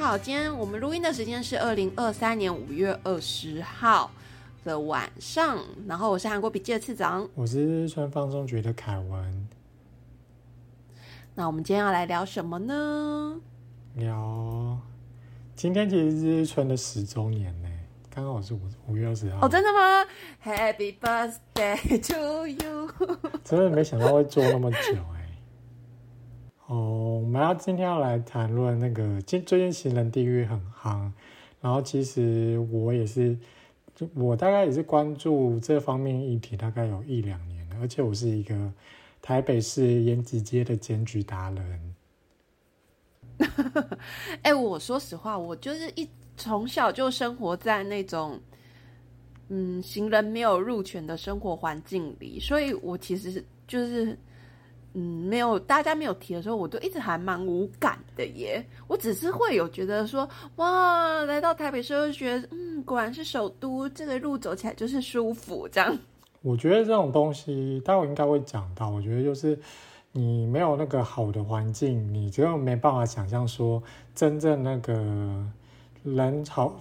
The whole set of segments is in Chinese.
好，今天我们录音的时间是二零二三年五月二十号的晚上，然后我是韩国笔记的次长，我是川方中局的凯文。那我们今天要来聊什么呢？聊今天其实是春的十周年呢，刚好是五五月二十号。哦，真的吗？Happy birthday to you！真的没想到会做那么久哎。哦，我我们要今天要来谈论那个最最近行人地狱很夯，然后其实我也是，我大概也是关注这方面议题大概有一两年了，而且我是一个台北市延吉街的检举达人。哎，我说实话，我就是一从小就生活在那种嗯行人没有入权的生活环境里，所以我其实就是。嗯，没有，大家没有提的时候，我都一直还蛮无感的耶。我只是会有觉得说，哇，来到台北市就觉得，嗯，果然是首都，这个路走起来就是舒服。这样，我觉得这种东西，待会应该会讲到。我觉得就是你没有那个好的环境，你就没办法想象说，真正那个人好，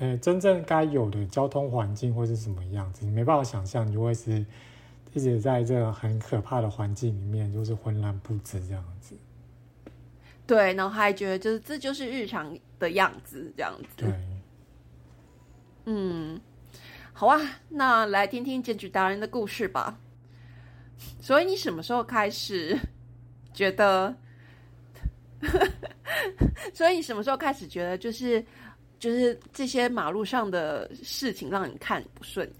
呃，真正该有的交通环境会是什么样子，你没办法想象，你就会是。一直在这个很可怕的环境里面，就是浑然不知这样子。对，然后还觉得就是这就是日常的样子这样子。对。嗯，好啊，那来听听检举达人的故事吧。所以你什么时候开始觉得？所以你什么时候开始觉得就是就是这些马路上的事情让你看不顺？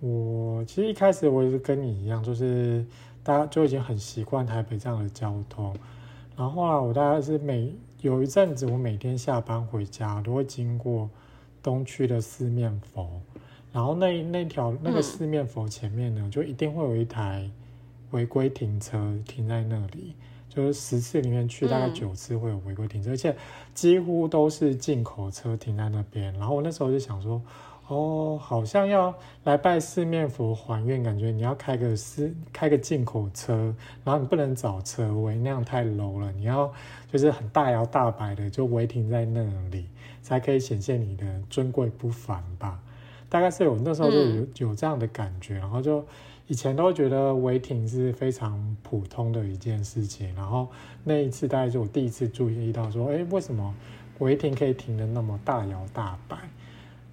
我其实一开始我也是跟你一样，就是大家就已经很习惯台北这样的交通。然后后来我大概是每有一阵子，我每天下班回家都会经过东区的四面佛，然后那那条那个四面佛前面呢，就一定会有一台违规停车停在那里，就是十次里面去大概九次会有违规停车，而且几乎都是进口车停在那边。然后我那时候就想说。哦，好像要来拜四面佛还愿，感觉你要开个私开个进口车，然后你不能找车位，那样太 low 了。你要就是很大摇大摆的就违停在那里，才可以显现你的尊贵不凡吧？大概是有那时候就有有这样的感觉，然后就以前都觉得违停是非常普通的一件事情，然后那一次大概是我第一次注意到说，哎，为什么违停可以停的那么大摇大摆？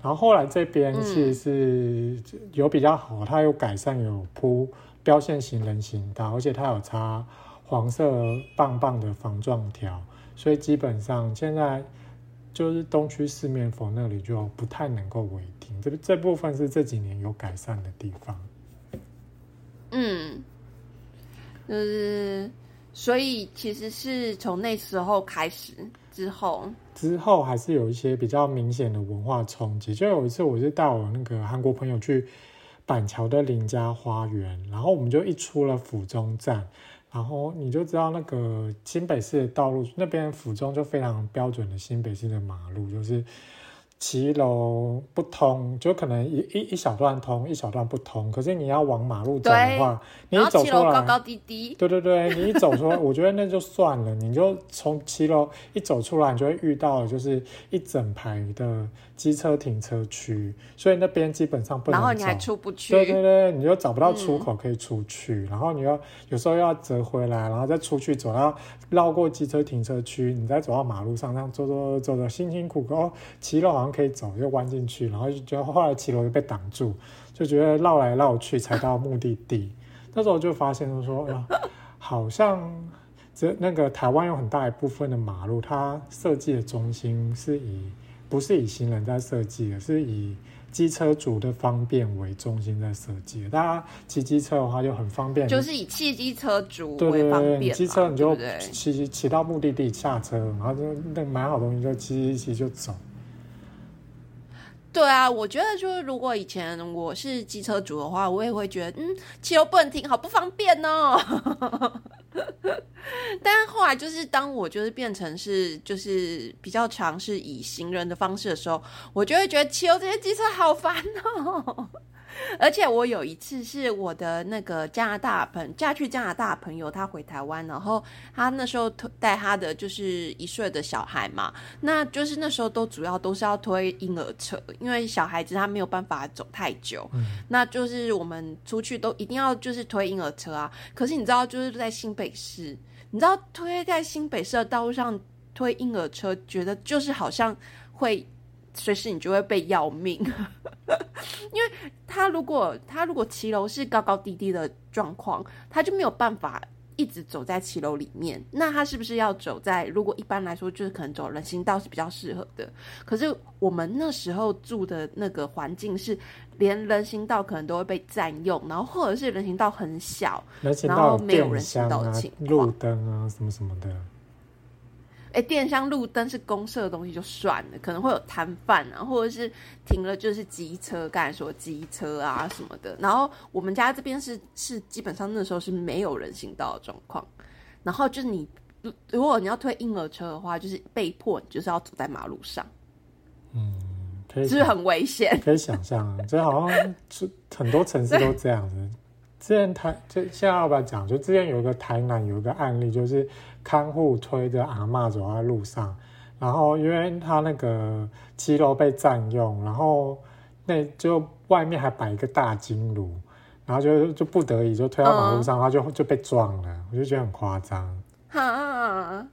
然后后来这边其实是有比较好，它有改善，有铺标线型人行道，而且它有插黄色棒棒的防撞条，所以基本上现在就是东区四面佛那里就不太能够违停，这这部分是这几年有改善的地方。嗯，就是所以其实是从那时候开始。之后，之后还是有一些比较明显的文化冲击。就有一次，我是带我那个韩国朋友去板桥的邻家花园，然后我们就一出了府中站，然后你就知道那个新北市的道路那边府中就非常标准的新北市的马路，就是。骑楼不通，就可能一一一小段通，一小段不通。可是你要往马路走的话，你走出来，高高低低。对对对，你一走出来，我觉得那就算了。你就从骑楼一走出来，你就会遇到就是一整排的机车停车区，所以那边基本上不能走。然后你还出不去。对对对，你就找不到出口可以出去。然后你要有时候要折回来，然后再出去走，要绕过机车停车区，你再走到马路上，这样走走走走，辛辛苦苦哦，骑楼好像。可以走就弯进去，然后就觉得后来骑楼就被挡住，就觉得绕来绕去才到目的地。那时候就发现说，好像这那个台湾有很大一部分的马路，它设计的中心是以不是以行人在设计的，是以机车主的方便为中心在设计。大家骑机车的话就很方便，就是以汽机车主为方便，机车你就骑骑到目的地下车，然后就那买好东西就骑骑骑就走。对啊，我觉得就是如果以前我是机车主的话，我也会觉得，嗯，汽油不能停，好不方便哦。但是后来就是当我就是变成是就是比较尝试以行人的方式的时候，我就会觉得骑油这些机车好烦哦。而且我有一次是我的那个加拿大朋嫁去加拿大朋友，他回台湾，然后他那时候推带他的就是一岁的小孩嘛，那就是那时候都主要都是要推婴儿车，因为小孩子他没有办法走太久，那就是我们出去都一定要就是推婴儿车啊。可是你知道就是在新北市，你知道推在新北市的道路上推婴儿车，觉得就是好像会。随时你就会被要命，因为他如果他如果骑楼是高高低低的状况，他就没有办法一直走在骑楼里面。那他是不是要走在？如果一般来说，就是可能走人行道是比较适合的。可是我们那时候住的那个环境是，连人行道可能都会被占用，然后或者是人行道很小，然后没有人行道的情况，路灯啊什么什么的。哎，电箱路灯是公社的东西就算了，可能会有摊贩啊，或者是停了就是机车，刚才说机车啊什么的。然后我们家这边是是基本上那时候是没有人行道的状况，然后就是你如果你要推婴儿车的话，就是被迫你就是要走在马路上，嗯，可以，是不是很危险？可以想象啊，这好像是很多城市都这样子。之前台就现在要不要讲？就之前有一个台南有一个案例，就是。看护推着阿妈走在路上，然后因为他那个七楼被占用，然后那就外面还摆一个大金炉，然后就就不得已就推到马路上，他就就被撞了，我就觉得很夸张。哈，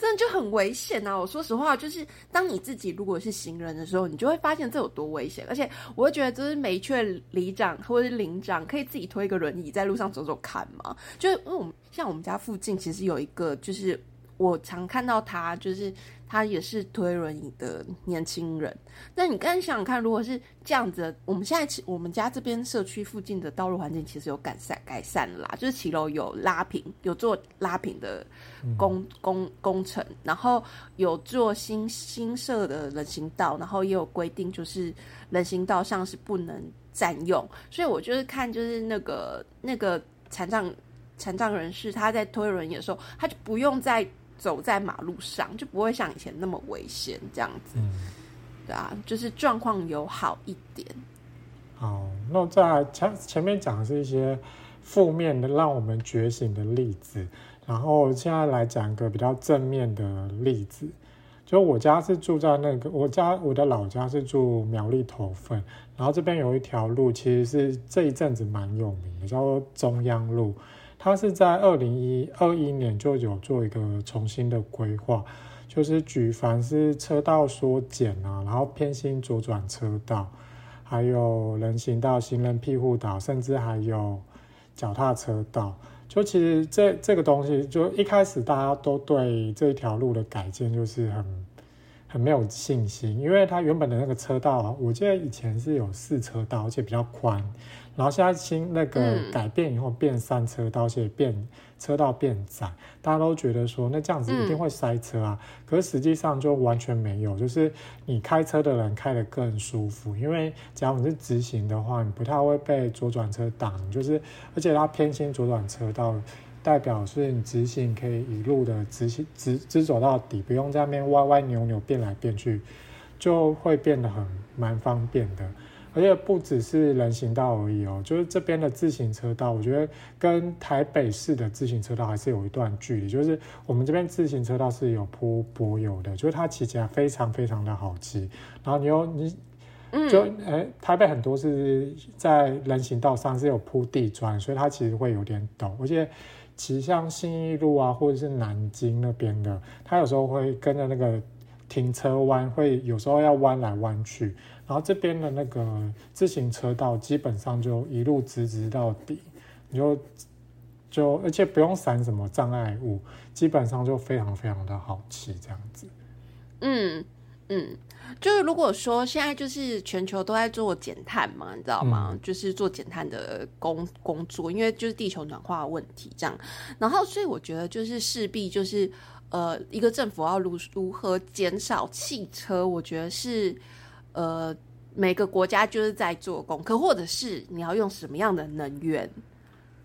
真的就很危险啊！我说实话，就是当你自己如果是行人的时候，你就会发现这有多危险。而且我会觉得，就是每缺里长或者是领长可以自己推一个轮椅在路上走走看嘛，就是因为我们。像我们家附近其实有一个，就是我常看到他，就是他也是推轮椅的年轻人。那你刚想想看，如果是这样子，我们现在我们家这边社区附近的道路环境其实有改善改善啦，就是骑楼有拉平，有做拉平的工工工程，然后有做新新设的人行道，然后也有规定，就是人行道上是不能占用。所以我就是看，就是那个那个残障。残障人士他在推轮椅的时候，他就不用再走在马路上，就不会像以前那么危险这样子。对啊，就是状况有好一点。哦，那在前前面讲的是一些负面的让我们觉醒的例子，然后现在来讲一个比较正面的例子。就我家是住在那个，我家我的老家是住苗栗头份，然后这边有一条路，其实是这一阵子蛮有名的，叫做中央路。它是在二零一二一年就有做一个重新的规划，就是举凡是车道缩减啊，然后偏心左转车道，还有人行道、行人庇护岛，甚至还有脚踏车道。就其实这这个东西，就一开始大家都对这条路的改建就是很很没有信心，因为它原本的那个车道，我记得以前是有四车道，而且比较宽。然后现在新那个改变以后变三车道，而且变车道变窄，大家都觉得说那这样子一定会塞车啊。可是实际上就完全没有，就是你开车的人开得更舒服，因为只要你是直行的话，你不太会被左转车挡。就是而且它偏心左转车道，代表是你直行可以一路的直行直直走到底，不用在那边歪歪扭扭变来变去，就会变得很蛮方便的。而且不只是人行道而已哦，就是这边的自行车道，我觉得跟台北市的自行车道还是有一段距离。就是我们这边自行车道是有铺柏油的，就是它骑起来非常非常的好骑。然后你又你，就诶，台北很多是在人行道上是有铺地砖，所以它其实会有点陡。而且骑像信义路啊，或者是南京那边的，它有时候会跟着那个停车弯，会有时候要弯来弯去。然后这边的那个自行车道基本上就一路直直到底，你就就而且不用闪什么障碍物，基本上就非常非常的好骑这样子。嗯嗯，就是如果说现在就是全球都在做减碳嘛，你知道吗？就是做减碳的工工作，因为就是地球暖化问题这样。然后所以我觉得就是势必就是呃，一个政府要如如何减少汽车，我觉得是。呃，每个国家就是在做功课，或者是你要用什么样的能源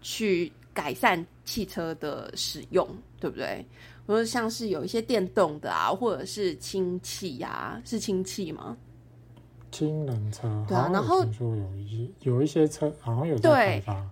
去改善汽车的使用，对不对？或者像是有一些电动的啊，或者是氢气呀，是氢气吗？氢能车，对啊然后听说有一些有一些车好像有在对开发，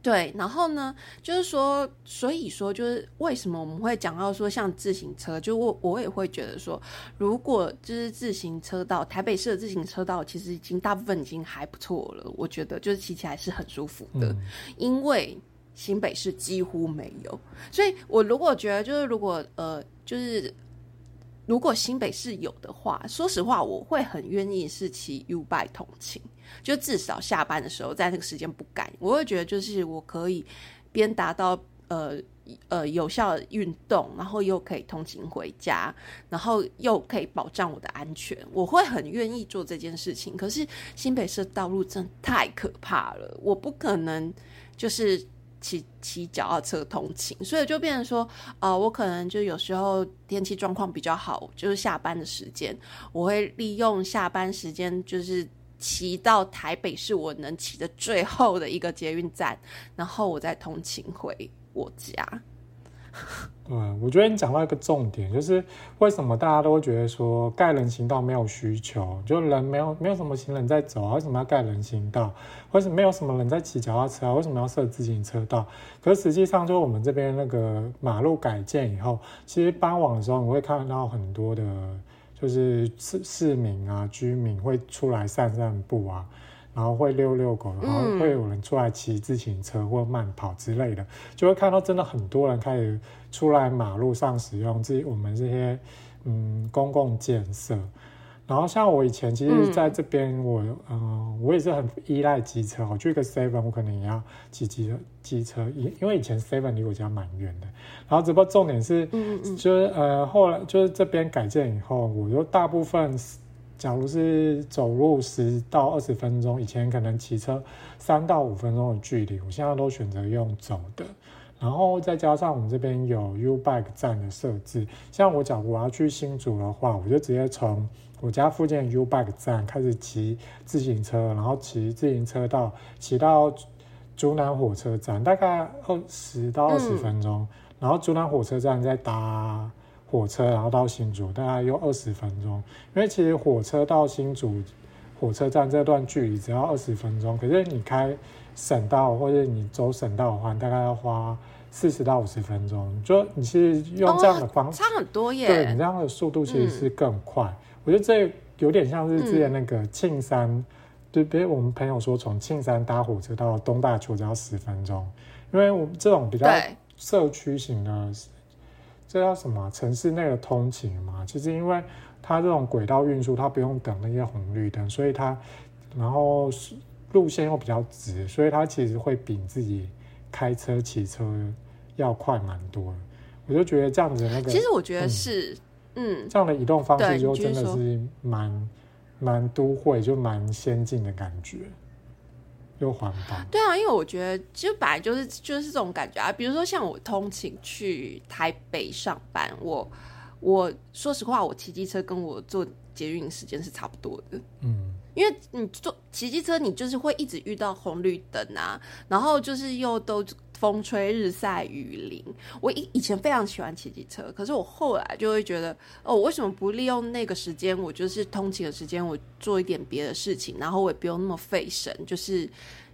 对，然后呢，就是说，所以说，就是为什么我们会讲到说像自行车，就我我也会觉得说，如果就是自行车道，台北市的自行车道其实已经大部分已经还不错了，我觉得就是骑起来是很舒服的，嗯因为新北市几乎没有，所以我如果觉得就是如果呃就是。如果新北市有的话，说实话，我会很愿意是骑 U bike 通勤，就至少下班的时候，在那个时间不赶，我会觉得就是我可以边达到呃呃有效的运动，然后又可以通勤回家，然后又可以保障我的安全，我会很愿意做这件事情。可是新北市道路真的太可怕了，我不可能就是。骑骑脚踏车通勤，所以就变成说，呃，我可能就有时候天气状况比较好，就是下班的时间，我会利用下班时间，就是骑到台北是我能骑的最后的一个捷运站，然后我再通勤回我家。对，我觉得你讲到一个重点，就是为什么大家都会觉得说盖人行道没有需求，就人没有没有什么行人在走啊，为什么要盖人行道？为什么没有什么人在骑脚踏车啊？为什么要设自行车道？可是实际上，就我们这边那个马路改建以后，其实傍晚的时候，你会看到很多的，就是市市民啊、居民会出来散散步啊。然后会遛遛狗，然后会有人出来骑自行车或慢跑之类的，就会看到真的很多人开始出来马路上使用这我们这些嗯公共建设。然后像我以前其实在这边我，嗯、我也是很依赖机车。我去一个 seven，我可能也要骑机车机车，因因为以前 seven 离我家蛮远的。然后只不过重点是，嗯嗯就是呃后来就是这边改建以后，我就大部分假如是走路十到二十分钟，以前可能骑车三到五分钟的距离，我现在都选择用走的。然后再加上我们这边有 U Bike 站的设置，像我假如我要去新竹的话，我就直接从我家附近的 U Bike 站开始骑自行车，然后骑自行车到骑到竹南火车站，大概二十到二十分钟，然后竹南火车站再搭火车，然后到新竹，大概又二十分钟。因为其实火车到新竹火车站这段距离只要二十分钟，可是你开省道或者你走省道的话，大概要花四十到五十分钟。就你是用这样的方式，差很多耶。对你这样的速度其实是更快。我觉得这有点像是之前那个庆山，就，比如我们朋友说从庆山搭火车到东大邱只要十分钟，因为我们这种比较社区型的，这叫什么啊城市内的通勤嘛？其实因为它这种轨道运输，它不用等那些红绿灯，所以它然后是路线又比较直，所以它其实会比自己开车骑车要快蛮多的。我就觉得这样子的那个，其实我觉得嗯是，嗯，这样的移动方式就真的是蛮蛮都会，就蛮先进的感觉，又环保。对啊，因为我觉得就本来就是就是这种感觉啊。比如说像我通勤去台北上班，我我说实话，我骑机车跟我坐捷运时间是差不多的。嗯，因为你坐骑机车，你就是会一直遇到红绿灯啊，然后就是又都风吹日晒雨淋。我以以前非常喜欢骑机车，可是我后来就会觉得，哦，我为什么不利用那个时间？我就是通勤的时间，我做一点别的事情，然后我也不用那么费神，就是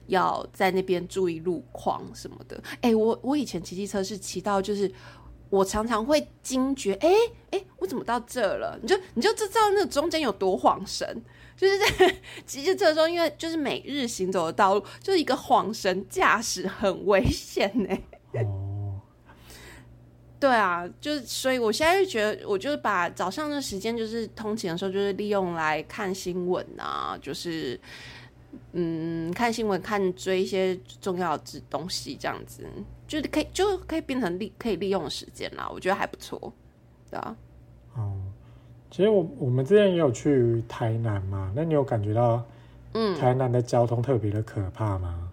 要在那边注意路况什么的。哎，我我以前骑机车是骑到就是。我常常会惊觉，哎、哎、我怎么到这了？你就你就知道那中间有多晃神，就是在骑机车的时候，因为就是每日行走的道路，就是一个晃神驾驶很危险呢。哦，对啊，就是所以我现在就觉得，我就是把早上的时间，就是通勤的时候，就是利用来看新闻啊，就是嗯看新闻、看追一些重要的东西，这样子就是可以就可以变成利可以利用的时间啦，我觉得还不错，对啊。哦，其实我我们之前也有去台南嘛，那你有感觉到嗯，台南的交通特别的可怕吗？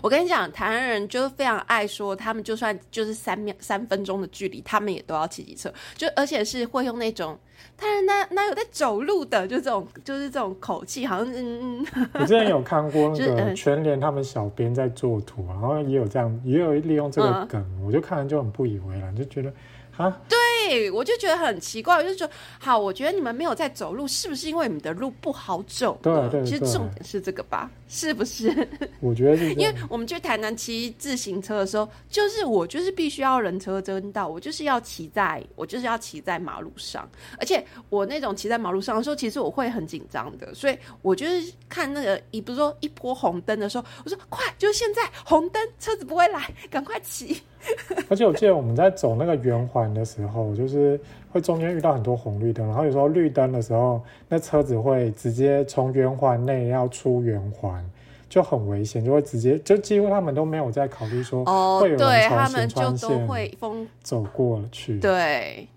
我跟你讲，台南人就是非常爱说，他们就算就是三秒三分钟的距离，他们也都要骑机车，就而且是会用那种，他人哪哪有在走路的，就这种就是这种口气，好像嗯嗯，我之前有看过那个嗯 全联他们小编在做图，然后也有这样，也有利用这个嗯。梗，我就看了就很不以为然，就觉得啊，对对，我就觉得很奇怪，我就觉得好，我觉得你们没有在走路，是不是因为你们的路不好走？对对，其实重点是这个吧，是不是？我觉得是，因为我们去台南骑自行车的时候，就是我就是必须要人车争道，我就是要骑在，我就是要骑在马路上，而且我那种骑在马路上的时候，其实我会很紧张的，所以我就是看那个，一不是说一波红灯的时候，我说快，就是现在红灯，车子不会来，赶快骑。而且我记得我们在走那个圆环的时候，就是会中间遇到很多红绿灯，然后有时候绿灯的时候，那车子会直接从圆环内要出圆环，就很危险，就会直接就几乎他们都没有在考虑说会有人从行川线走过去。对。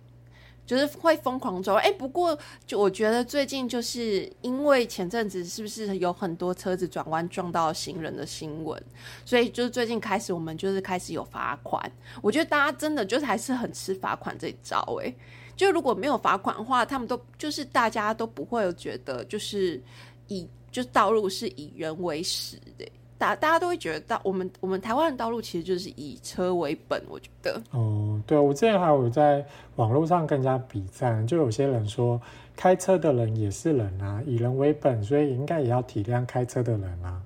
就是会疯狂走，哎，不过就我觉得最近就是因为前阵子是不是有很多车子转弯撞到行人的新闻，所以就是最近开始我们就是开始有罚款。我觉得大家真的就是还是很吃罚款这一招，哎，就如果没有罚款的话，他们都就是大家都不会觉得就是以就道路是以人为始的。大大家都会觉得，到我们我们台湾的道路其实就是以车为本，我觉得。哦，对，我之前还有在网络上跟人家比赞，就有些人说，开车的人也是人啊，以人为本，所以应该也要体谅开车的人啊。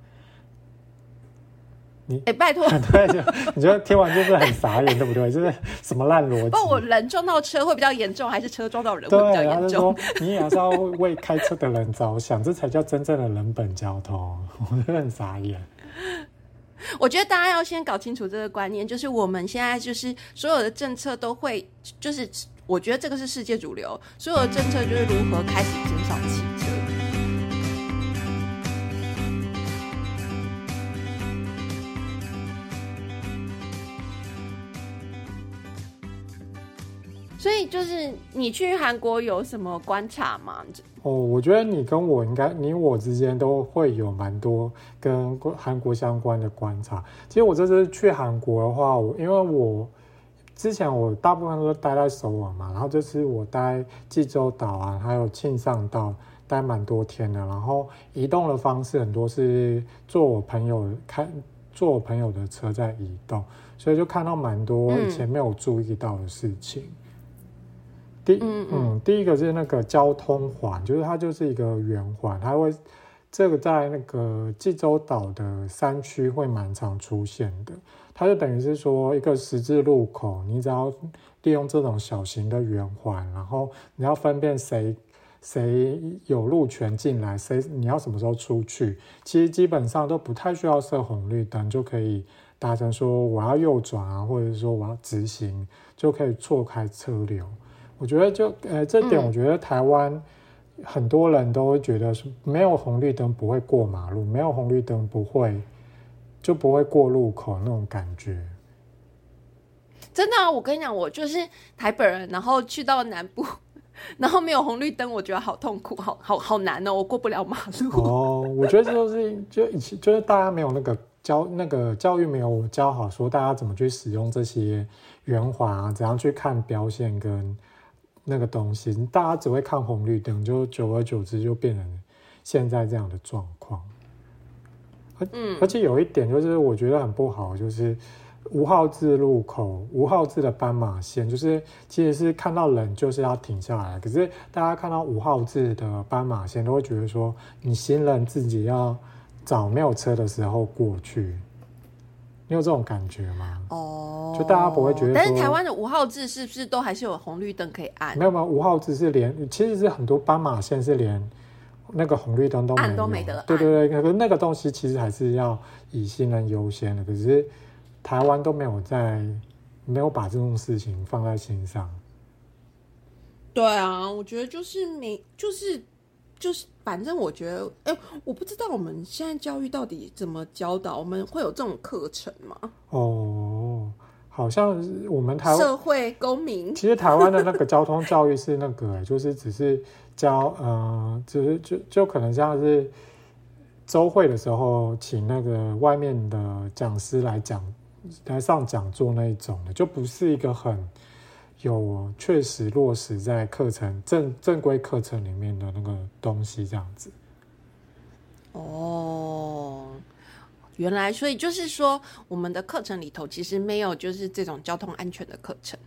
你哎，拜托，对，就你觉得听完就是很傻眼，对不对？就是什么烂逻辑？不，我人撞到车会比较严重，还是车撞到人会比较严重？你也是要为开车的人着想，这才叫真正的人本交通。我觉得很傻眼。我觉得大家要先搞清楚这个观念，就是我们现在就是所有的政策都会，就是我觉得这个是世界主流，所有的政策就是如何开始减少气所以就是你去韩国有什么观察吗？哦，我觉得你跟我应该，你我之间都会有蛮多跟韩国相关的观察。其实我这次去韩国的话，我因为我之前我大部分都待在首尔嘛，然后这次我待济州岛啊，还有庆尚道待蛮多天的，然后移动的方式很多是坐我朋友开坐我朋友的车在移动，所以就看到蛮多以前没有注意到的事情。第嗯第一个是那个交通环，就是它就是一个圆环，它会这个在那个济州岛的山区会蛮常出现的。它就等于是说一个十字路口，你只要利用这种小型的圆环，然后你要分辨谁谁有路权进来，谁你要什么时候出去，其实基本上都不太需要设红绿灯，就可以达成说我要右转啊，或者是说我要直行，就可以错开车流。我觉得就呃这点，我觉得台湾很多人都会觉得是没有红绿灯不会过马路，没有红绿灯不会就不会过路口那种感觉。真的，啊我跟你讲，我就是台北人，然后去到南部，然后没有红绿灯，我觉得好痛苦，好好好难哦，我过不了马路。哦，我觉得这都是就以前就是大家没有那个教那个教育没有教好，说大家怎么去使用这些圆滑啊，怎样去看标线跟。那个东西，大家只会看红绿灯，就久而久之就变成现在这样的状况。而而且有一点就是我觉得很不好，就是无号字路口、无号字的斑马线，就是其实是看到人就是要停下来，可是大家看到无号字的斑马线，都会觉得说你行人自己要找没有车的时候过去。你有这种感觉吗？哦，就大家不会觉得。但是台湾的五号字是不是都还是有红绿灯可以按？没有没有，五号字是连，其实是很多斑马线是连那个红绿灯都按都没得。对对对，可是那个东西其实还是要以行人优先的。可是台湾都没有在，没有把这种事情放在心上。对啊，我觉得就是没，就是就是。反正我觉得，哎，我不知道我们现在教育到底怎么教导，我们会有这种课程吗？哦，好像我们台湾社会公民，其实台湾的那个交通教育是那个，就是只是教，呃，只是就就可能像是周会的时候，请那个外面的讲师来讲，来上讲座那一种的，就不是一个很。有确实落实在课程正正规课程里面的那个东西，这样子。哦，原来所以就是说，我们的课程里头其实没有就是这种交通安全的课程。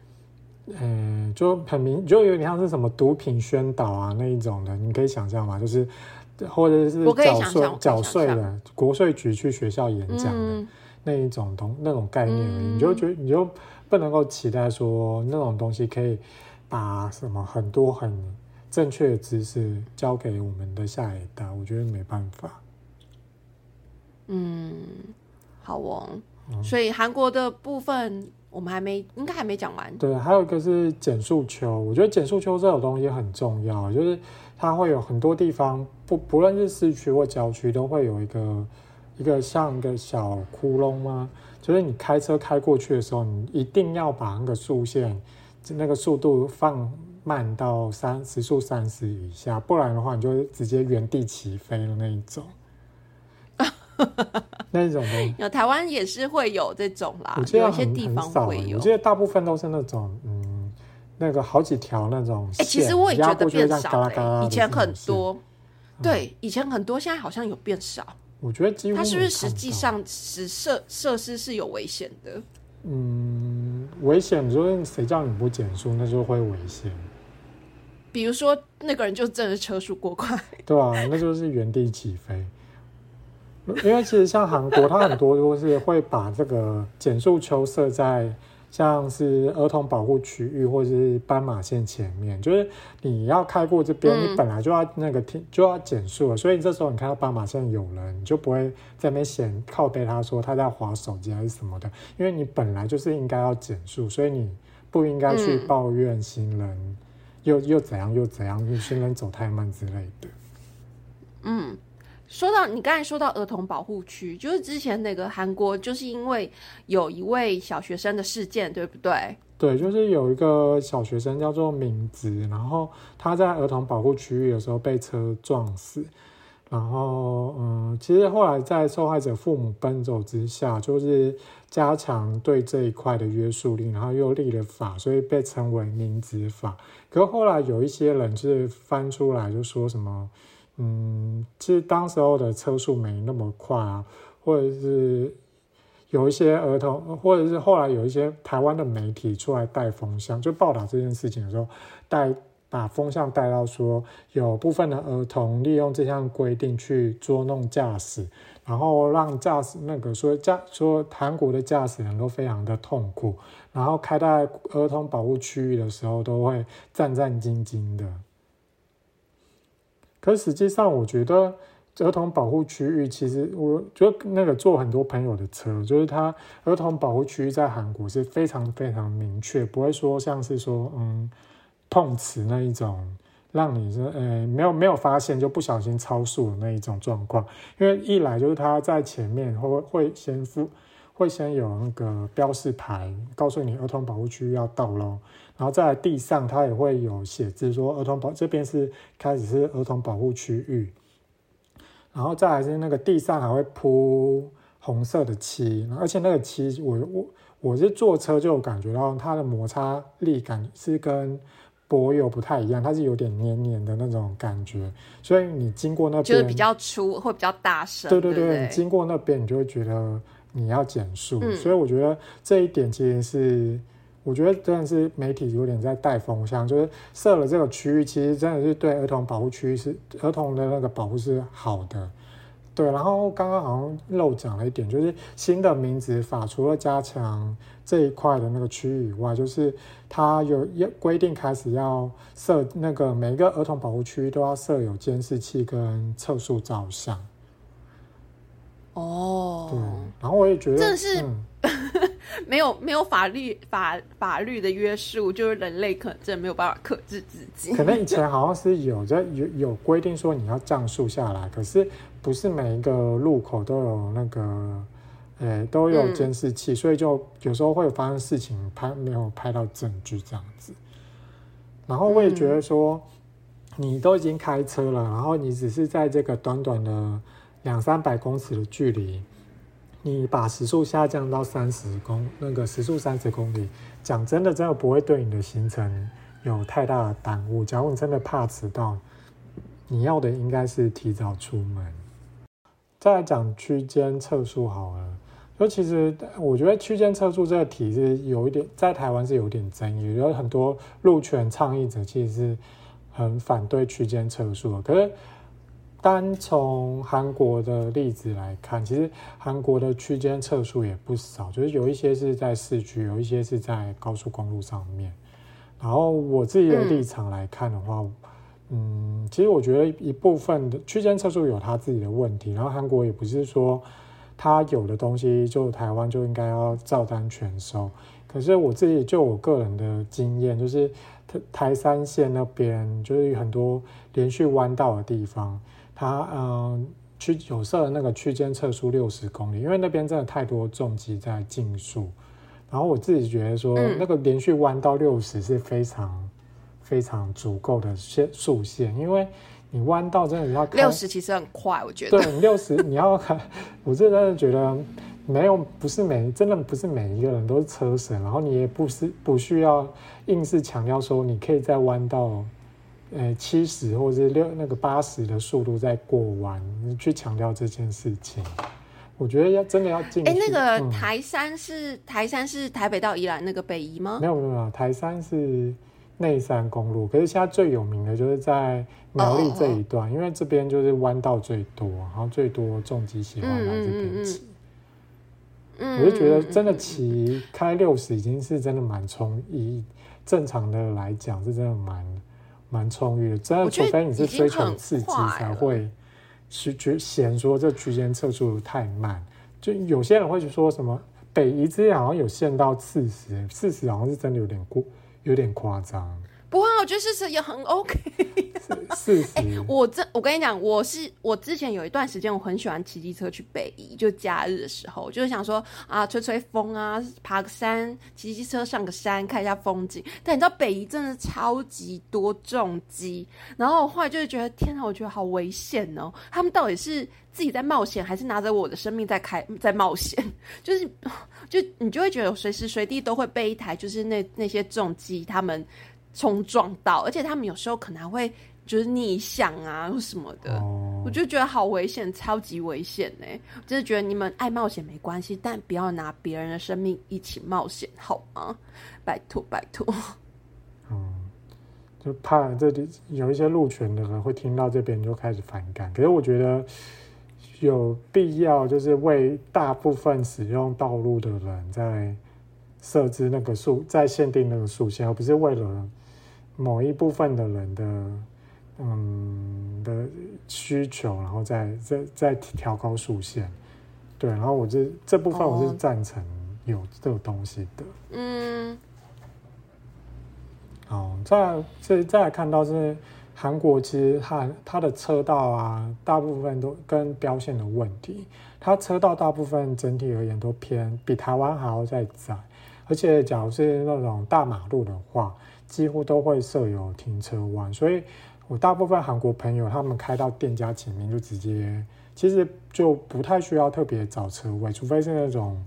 嗯，就很明，就有点像是什么毒品宣导啊那一种的，你可以想象吗？就是或者是缴税缴税的国税局去学校演讲的。嗯那一种东那种概念而已，嗯你就觉得你就不能够期待说那种东西可以把什么很多很正确的知识交给我们的下一代，我觉得没办法。嗯，好哦。嗯所以韩国的部分我们还没，应该还没讲完。对，还有一个是减速丘，我觉得减速丘这种东西很重要，就是它会有很多地方不不论是市区或郊区，都会有一个一个像一个小窟窿吗？就是你开车开过去的时候，你一定要把那个速线那个速度放慢到三时速三十以下，不然的话你就直接原地起飞的那一种。那一种的，有台湾也是会有这种啦我，记得有些很地方会有我。记得大部分都是那种嗯，那个好几条那种哎、线，其实我也觉得变少以前很多，对，以前很多，现在好像有变少。我觉得几乎它是不是实际上使设设施是有危险的？嗯危险？你说谁叫你不减速，那就会危险，比如说那个人就真的是车速过快，对啊、那就是原地起飞。因为其实像韩国，它很多都是会把这个减速丘设在像是儿童保护区域或者是斑马线前面，就是你要开过这边，嗯你本来就要那个停就要减速了，所以这时候你看到斑马线有人，你就不会在那边显靠背他说他在划手机还是什么的，因为你本来就是应该要减速，所以你不应该去嗯抱怨行人又又怎样又怎样，行人走太慢之类的。嗯。说到你刚才说到儿童保护区，就是之前那个韩国，就是因为有一位小学生的事件，对不对？对，就是有一个小学生叫做敏子，然后他在儿童保护区域的时候被车撞死，然后嗯，其实后来在受害者父母奔走之下，就是加强对这一块的约束力，然后又立了法，所以被称为敏子法。可是后来有一些人就是翻出来就说什么，嗯，其实当时候的车速没那么快啊，或者是有一些儿童，或者是后来有一些台湾的媒体出来带风向，就报道这件事情的时候，带把风向带到说，有部分的儿童利用这项规定去捉弄驾驶，然后让驾驶那个说驾说韩国的驾驶人都非常的痛苦，然后开在儿童保护区域的时候都会战战兢兢的。可实际上，我觉得儿童保护区域其实，我就那个坐很多朋友的车，就是他儿童保护区域在韩国是非常非常明确，不会说像是说嗯碰瓷那一种，让你是呃没有没有发现就不小心超速的那一种状况。因为一来就是他在前面会会先附会先有那个标示牌，告诉你儿童保护区域要到喽。然后在地上，它也会有写字说儿童保这边是开始是儿童保护区域，然后再来是那个地上还会铺红色的漆，而且那个漆我我我是坐车就有感觉到它的摩擦力感是跟柏油不太一样，它是有点黏黏的那种感觉，所以你经过那边就是比较粗，会比较大声。对对对经过那边你就会觉得你要减速，嗯。所以我觉得这一点其实是，我觉得真的是媒体有点在带风向，就是设了这个区域，其实真的是对儿童保护区是儿童的那个保护是好的。对，然后刚刚好像漏讲了一点，就是新的名字法除了加强这一块的那个区域以外，就是它有要规定开始要设那个每个儿童保护区都要设有监视器跟测速照相。哦，对，然后我也觉得真的是嗯、没有没有法律法法律的约束，就是人类可能真的没有办法克制自己。可能以前好像是有在有有规定说你要降速下来，可是不是每一个路口都有那个，呃，都有嗯监视器，所以就有时候会发生事情拍没有拍到证据这样子。然后我也觉得说，你都已经开车了，然后你只是在这个短短的两三百公尺的距离，你把时速下降到三十公那个时速三十公里，讲真的，真的不会对你的行程有太大的耽误。假如你真的怕迟到，你要的应该是提早出门。再来讲区间测速好了，所以其实我觉得区间测速这个题是有一点在台湾是有点争议，有很多路权倡议者其实是很反对区间测速的。可是单从韩国的例子来看，其实韩国的区间测速也不少，就是有一些是在市区，有一些是在高速公路上面。然后我自己的立场来看的话，嗯，其实我觉得一部分的区间测速有它自己的问题，然后韩国也不是说。它有的东西就台湾就应该要照单全收，可是我自己就我个人的经验，就是台台三线那边就是很多连续弯道的地方，它嗯区有设那个区间测速六十公里，因为那边真的太多重机在竞速，然后我自己觉得说那个连续弯到六十是非常非常足够的限速线，因为。你弯道真的要六十，其实很快，我觉得。对，六十你要看，我真的觉得没有，不是每真的不是每一个人都是车神，然后你也不是不需要硬是强调说你可以在弯道，呃七十或者六那个八十的速度在过弯，你去强调这件事情，我觉得要真的要进。哎，那个台山是台山是台北到宜兰那个北宜吗？没有没有，台山是。内山公路，可是现在最有名的就是在苗栗这一段，因为这边就是弯道最多，然后最多重机喜欢来这边骑。嗯，我就觉得真的骑开六十已经是真的蛮充裕，正常的来讲是真的蛮蛮充裕的。真的，除非你是追求刺激，才会去觉嫌说这区间测速太慢。就有些人会去说什么北移之前好像有限到四十，四十好像是真的有点过。有点夸张，不会，我觉得四十也很 OK。四十，我这我跟你讲，我是我之前有一段时间我很喜欢骑机车去北宜，就假日的时候，就是想说啊，吹吹风啊，爬个山，骑机车上个山，看一下风景。但你知道北宜真的超级多重机，然后后来就是觉得天哪，我觉得好危险哦！他们到底是自己在冒险，还是拿着我的生命在开在冒险？就是就你就会觉得随时随地都会被一台就是那那些重机他们。冲撞到，而且他们有时候可能还会就是逆向啊或什么的，我就觉得好危险，超级危险呢。就是觉得你们爱冒险没关系，但不要拿别人的生命一起冒险，好吗？拜托拜托。嗯，就怕这里有一些路权的人会听到这边就开始反感。可是我觉得有必要，就是为大部分使用道路的人在设置那个数，在限定那个数线，而不是为了。某一部分的人的，嗯的需求，然后再再再调高数线，对，然后我这这部分我是赞成有这个东西。的，嗯，好，再再再来看到是韩国，其实它它的车道啊，大部分都跟标线的问题，它车道大部分整体而言都偏比台湾还要再窄，而且假如是那种大马路的话。几乎都会设有停车弯，所以我大部分韩国朋友他们开到店家前面就直接，其实就不太需要特别找车位，除非是那种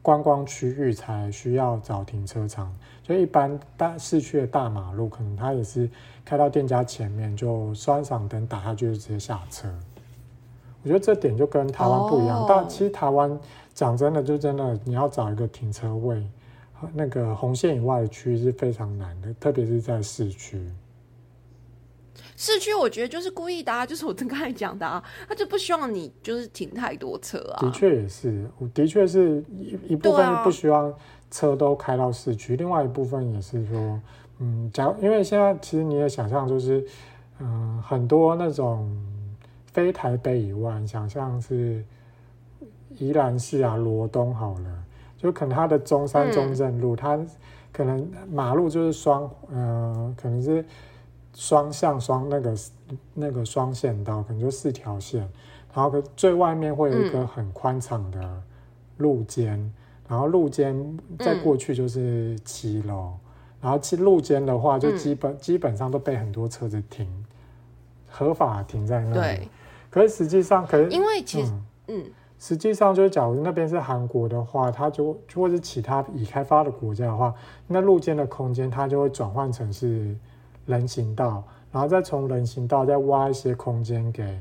观光区域才需要找停车场。就一般大市区的大马路，可能他也是开到店家前面就双闪灯打下去就直接下车。我觉得这点就跟台湾不一样，但其实台湾讲真的就真的你要找一个停车位。那个红线以外的区域是非常难的，特别是在市区。市区我觉得就是故意的，啊，就是我刚才讲的啊，他就不希望你就是停太多车啊。的确也是，我的确是一一部分不希望车都开到市区，另外一部分也是说，嗯，假如因为现在其实你也想象，就是嗯，很多那种非台北以外，想象是宜兰市啊、罗东好了。就可能它的中山中正路，它可能马路就是双，呃，可能是双向双那个那个双线道，可能就四条线，然后最外面会有一个很宽敞的路肩，然后路肩再过去就是七楼，然后其路肩的话，就基本基本上都被很多车子停，合法停在那里，可是实际上可是因为其实嗯。实际上，就是假如那边是韩国的话，它就或者是其他已开发的国家的话，那路肩的空间它就会转换成是人行道，然后再从人行道再挖一些空间给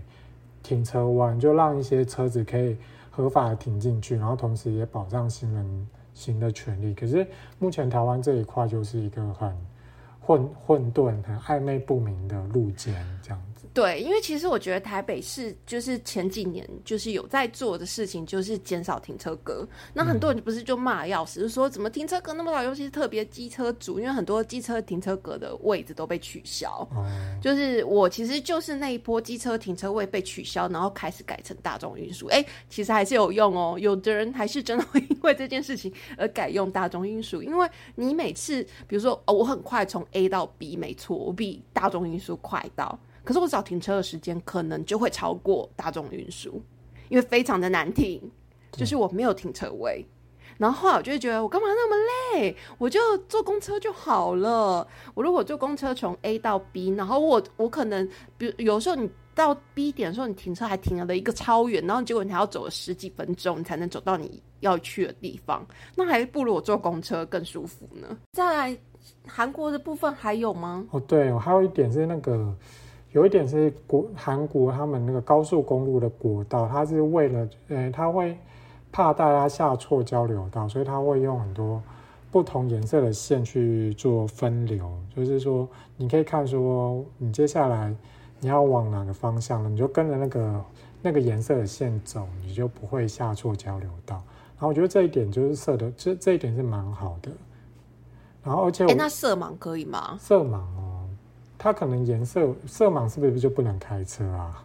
停车弯，就让一些车子可以合法的停进去，然后同时也保障行人行的权利。可是目前台湾这一块就是一个很混混沌、很暧昧不明的路肩，这样。对，因为其实我觉得台北市就是前几年就是有在做的事情，就是减少停车格。那很多人不是就骂要死，就说怎么停车格那么少，尤其是特别机车主，因为很多机车停车格的位置都被取消。就是我其实就是那一波机车停车位被取消，然后开始改成大众运输。哎，其实还是有用哦，有的人还是真的会因为这件事情而改用大众运输，因为你每次比如说哦，我很快从 A 到 B，没错，我比大众运输快到。可是我找停车的时间可能就会超过大众运输，因为非常的难停，就是我没有停车位。然后后来我就会觉得，我干嘛那么累？我就坐公车就好了。我如果坐公车从 A 到 B，然后我我可能，比如有时候你到 B 点的时候，你停车还停了一个超远，然后结果你还要走了十几分钟，你才能走到你要去的地方，那还不如我坐公车更舒服呢。再来，韩国的部分还有吗？哦，对，我还有一点是那个。有一点是国韩国他们那个高速公路的国道，它是为了，呃，他会怕大家下错交流道，所以他会用很多不同颜色的线去做分流。就是说，你可以看说，你接下来你要往哪个方向了，你就跟着那个那个颜色的线走，你就不会下错交流道。然后我觉得这一点就是设的，这这一点是蛮好的。然后而且，哎，那色盲可以吗？色盲。它可能颜色色盲是不是就不能开车啊？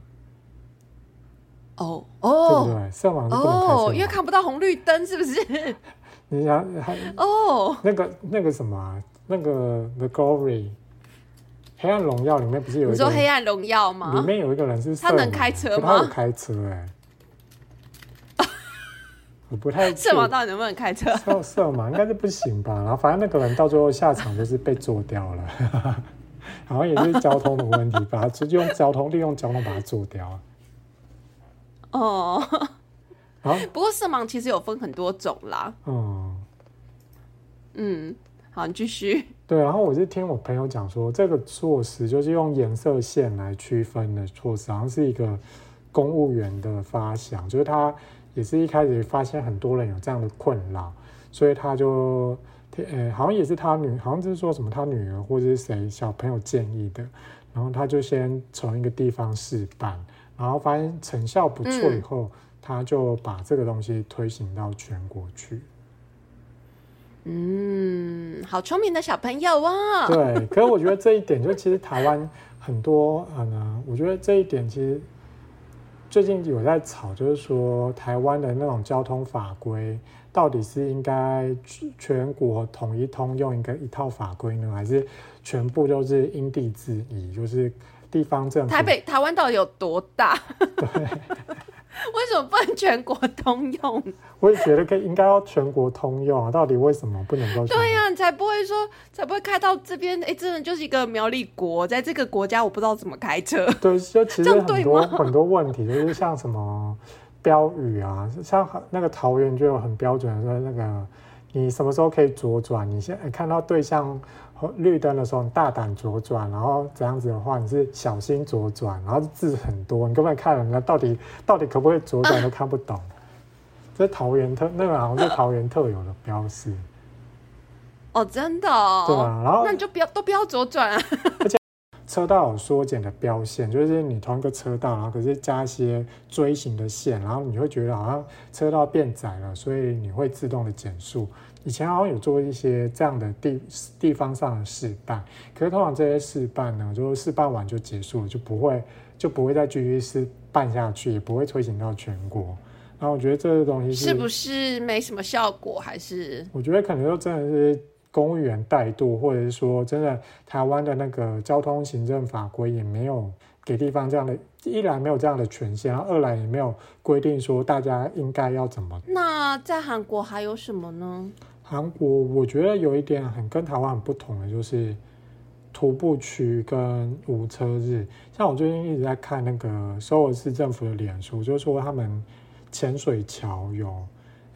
哦哦，对不对？色盲是不能开车，因为看不到红绿灯，是不是？你想还哦，那个那个什么，那个 The Glory 黑暗荣耀里面不是有你说黑暗荣耀吗？里面有一个人是他能开车吗？他有开车哎，我不太色盲到底能不能开车？色色盲应该是不行吧？然后反正那个人到最后下场就是被做掉了。好像也是交通的问题，把它直接用交通利用交通把它做掉。哦，好，不过色盲其实有分很多种啦。嗯，嗯，好，你继续。对，然后我是听我朋友讲说，这个措施就是用颜色线来区分的措施，好像是一个公务员的发想，就是他也是一开始发现很多人有这样的困扰，所以他就。呃，好像也是他女，好像就是说什么他女儿或者是谁小朋友建议的，然后他就先从一个地方试办，然后发现成效不错以后，他就把这个东西推行到全国去。嗯，好聪明的小朋友啊！对，可是我觉得这一点，就其实台湾很多，嗯，我觉得这一点其实最近有在吵，就是说台湾的那种交通法规。到底是应该全国统一通用一个一套法规呢，还是全部都是因地制宜？就是地方政府。台北、台湾到底有多大？对，为什么不能全国通用？我也觉得可以，应该要全国通用啊！到底为什么不能够？对呀，你才不会说，才不会开到这边。哎，真的就是一个苗栗国，在这个国家，我不知道怎么开车。对，就其实很多很多问题，就是像什么。标语啊，像那个桃园就有很标准的说，那个你什么时候可以左转？你现看到对向绿灯的时候，你大胆左转，然后这样子的话，你是小心左转，然后字很多，你根本看人家到底到底可不可以左转都看不懂。这桃园特那个好像是桃园特有的标识。哦，真的哦？对啊，然后那你就不要都不要左转啊。车道有缩减的标线，就是你同一个车道，然后可是加一些锥形的线，然后你会觉得好像车道变窄了，所以你会自动的减速。以前好像有做一些这样的地地方上的示范，可是通常这些示范呢，就示范完就结束了，就不会就不会再继续示办下去，也不会推行到全国。然后我觉得这个东西是不是没什么效果，还是我觉得可能就真的是。公务员怠惰，或者是说，真的台湾的那个交通行政法规也没有给地方这样的，一来没有这样的权限，二来也没有规定说大家应该要怎么。那在韩国还有什么呢？韩国我觉得有一点很跟台湾很不同的，就是徒步区跟无车日。像我最近一直在看那个首尔市政府的脸书，就说他们潜水桥有，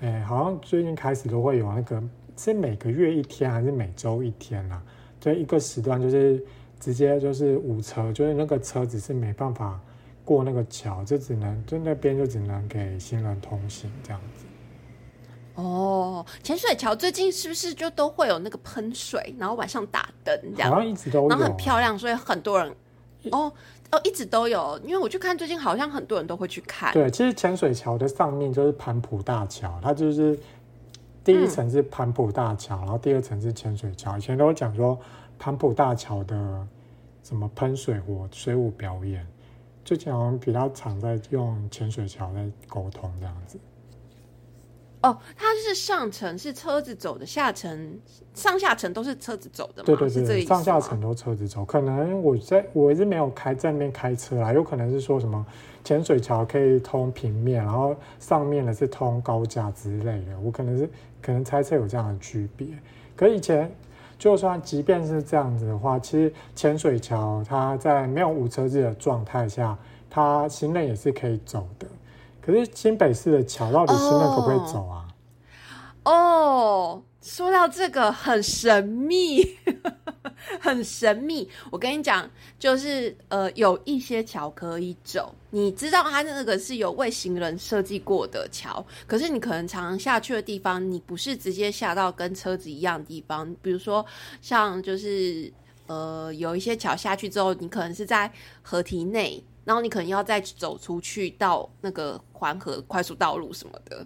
哎，好像最近开始都会有那个。是每个月一天还是每周一天啊？就一个时段，就是直接就是无车，就是那个车子是没办法过那个桥，就只能就那边就只能给行人通行这样子。哦，潜水桥最近是不是就都会有那个喷水，然后晚上打灯这样，好像一直都有，然后很漂亮，所以很多人哦哦一直都有，因为我去看最近好像很多人都会去看。对，其实潜水桥的上面就是盘浦大桥，它就是第一层是盘浦大桥，然后第二层是潜水桥。以前都讲说盘浦大桥的什么喷水火水舞表演，最近好像比较常在用潜水桥在沟通这样子。哦，它是上层是车子走的，下层上下层都是车子走的吗？对对对，上下吗层都车子走。可能我在我是没有开在那边开车啊，有可能是说什么潜水桥可以通平面，然后上面的是通高架之类的。我可能是可能猜测有这样的区别。可以前就算即便是这样子的话，其实潜水桥它在没有无车子的状态下，它行人也是可以走的。可是新北市的桥到底行人可不可以走啊？哦，说到这个很神秘，很神秘。我跟你讲，就是呃，有一些桥可以走，你知道它那个是有为行人设计过的桥，可是你可能常常下去的地方，你不是直接下到跟车子一样的地方，比如说像就是呃，有一些桥下去之后，你可能是在河堤内。然后你可能要再走出去到那个环河快速道路什么的，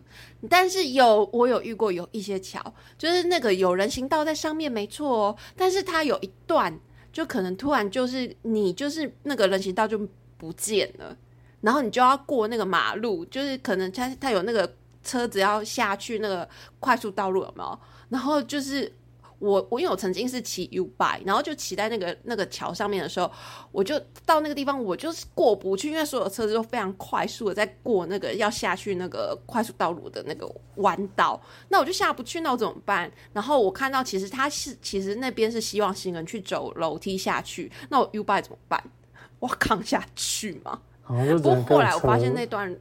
但是有我有遇过有一些桥，就是那个有人行道在上面没错哦，但是它有一段就可能突然就是你就是那个人行道就不见了，然后你就要过那个马路，就是可能它它有那个车子要下去那个快速道路有没有？然后就是。我我因为我曾经是骑 U bike，然后就骑在那个那个桥上面的时候，我就到那个地方，我就是过不去，因为所有车子都非常快速的在过那个要下去那个快速道路的那个弯道，那我就下不去，那我怎么办？然后我看到其实他是其实那边是希望行人去走楼梯下去，那我 U bike 怎么办？我扛下去吗？不过后来我发现那段。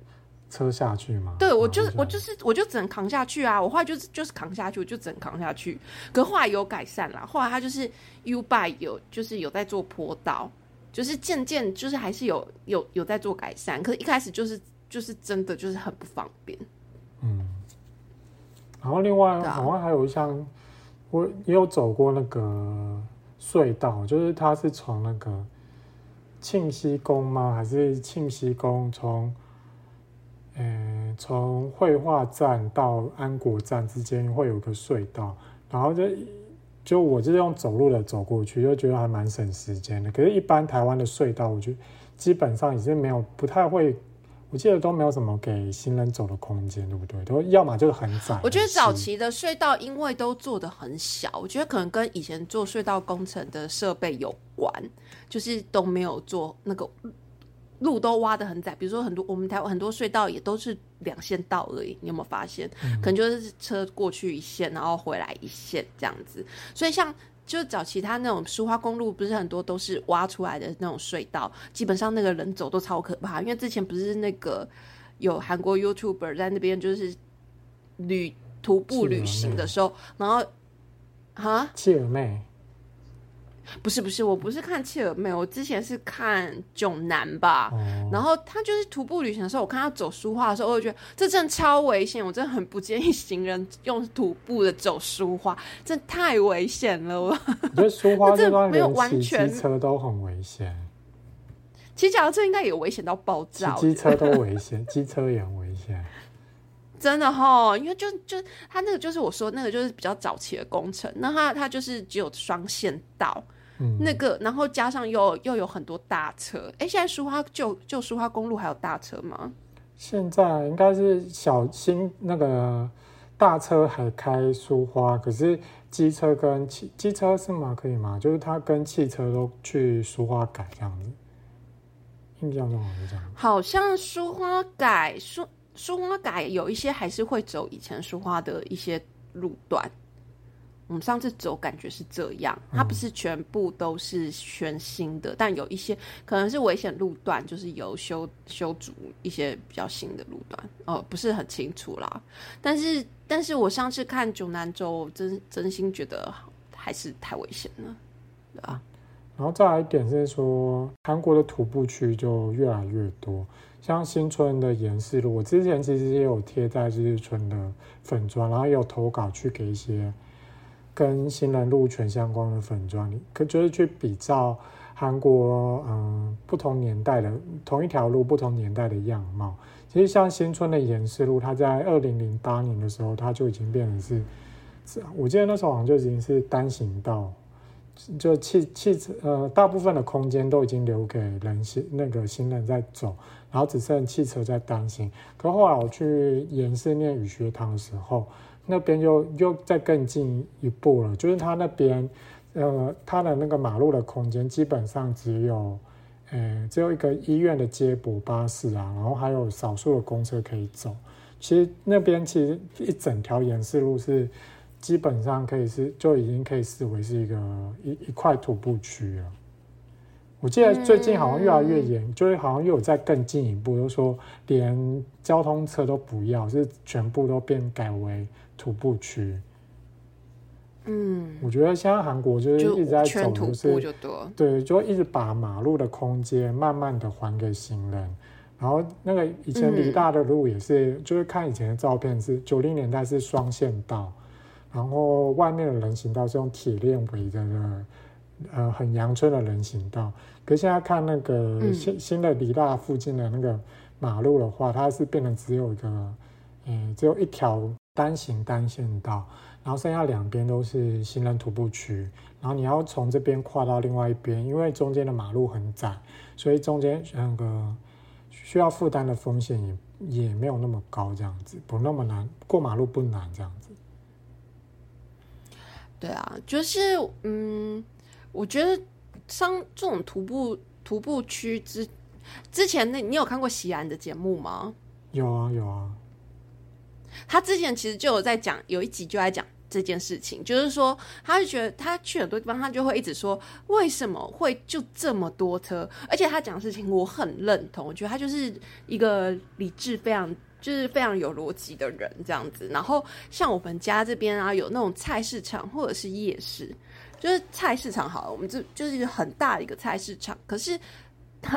车下去嘛？对，我就我就是我就只能扛下去啊！我后来就是就是扛下去，我就只能扛下去。可后来有改善啦，后来他就是 U bike 有就是有在做坡道，就是渐渐就是还是有有有在做改善。可是一开始就是就是真的就是很不方便。嗯，然后另外好像还有一项，我也有走过那个隧道，就是它是从那个庆熙宫吗？还是庆熙宫从？嗯，从绘画站到安国站之间会有个隧道，然后就就我就是用走路的走过去，就觉得还蛮省时间的。可是，一般台湾的隧道，我觉得基本上已经没有，不太会，我记得都没有什么给行人走的空间，对不对？都要么就是很窄。我觉得早期的隧道因为都做的很小，我觉得可能跟以前做隧道工程的设备有关，就是都没有做那个。路都挖的很窄，比如说很多我们台湾很多隧道也都是两线道而已，你有没有发现？可能就是车过去一线，然后回来一线这样子。所以像就是找其他那种苏花公路，不是很多都是挖出来的那种隧道，基本上那个人走都超可怕。因为之前不是那个有韩国 YouTuber 在那边就是旅徒步旅行的时候，然后啊，切尔妹。不是不是，我不是看切尔妹，我之前是看囧男吧。然后他就是徒步旅行的时候，我看他走书画的时候，我就觉得这真的超危险，我真的很不建议行人用徒步的走书画，真的太危险了。我觉得书画 这段没有完全车都很危险，骑脚踏车应该也危险到爆炸，机车都危险，机车也很危险。真的哈，因为就就他那个就是我说那个就是比较早期的工程，那他他就是只有双线道。那个，然后加上又又有很多大车，哎，现在苏花旧旧苏花公路还有大车吗？现在应该是小新那个大车还开苏花，可是机车跟汽机车是吗？可以吗？就是它跟汽车都去苏花改这样子，印象中好像是这样。好像苏花改苏苏花改有一些还是会走以前苏花的一些路段。我们上次走感觉是这样，它不是全部都是全新的，但有一些可能是危险路段，就是有修修筑一些比较新的路段，哦，不是很清楚啦。但是，但是我上次看九南州，真真心觉得还是太危险了，对吧？然后再来一点是说，韩国的徒步区就越来越多，像新村的延世路，我之前其实也有贴在日村的粉砖，然后有投稿去给一些跟新人路权相关的粉砖，可就是去比照韩国嗯不同年代的同一条路不同年代的样貌。其实像新村的延世路，它在二零零八年的时候，它就已经变成是，我记得那时候好像就已经是单行道。就汽汽车呃，大部分的空间都已经留给人行那个行人在走，然后只剩汽车在担心。可后来我去延世念语学堂的时候，那边又又再更进一步了，就是他那边呃，他的那个马路的空间基本上只有呃，只有一个医院的接驳巴士啊，然后还有少数的公车可以走。其实那边其实一整条延世路是。基本上可以是就已经可以视为是一个一一块徒步区了。我记得最近好像越来越严，就是好像又有在更进一步，就是说连交通车都不要，是全部都变改为徒步区。嗯，我觉得现在韩国就是一直在走就是，对，就一直把马路的空间慢慢的还给行人。然后那个以前离大的路也是，就是看以前的照片是九零年代是双线道。然后外面的人行道是用铁链围着的，呃，很阳春的人行道。可现在看那个新新的梨大附近的那个马路的话，它是变成只有一个，嗯，只有一条单行单线道，然后剩下两边都是行人徒步区。然后你要从这边跨到另外一边，因为中间的马路很窄，所以中间那个需要负担的风险也也没有那么高，这样子不那么难过马路不难这样子。对啊，就是嗯，我觉得像这种徒步徒步区之之前，那你有看过喜安的节目吗？有啊，有啊。他之前其实就有在讲，有一集就在讲这件事情，就是说，他就觉得他去很多地方，他就会一直说，为什么会就这么多车？而且他讲的事情，我很认同，我觉得他就是一个理智非常。就是非常有逻辑的人这样子，然后像我们家这边啊，有那种菜市场或者是夜市，就是菜市场好了，我们这就是一个很大的一个菜市场，可是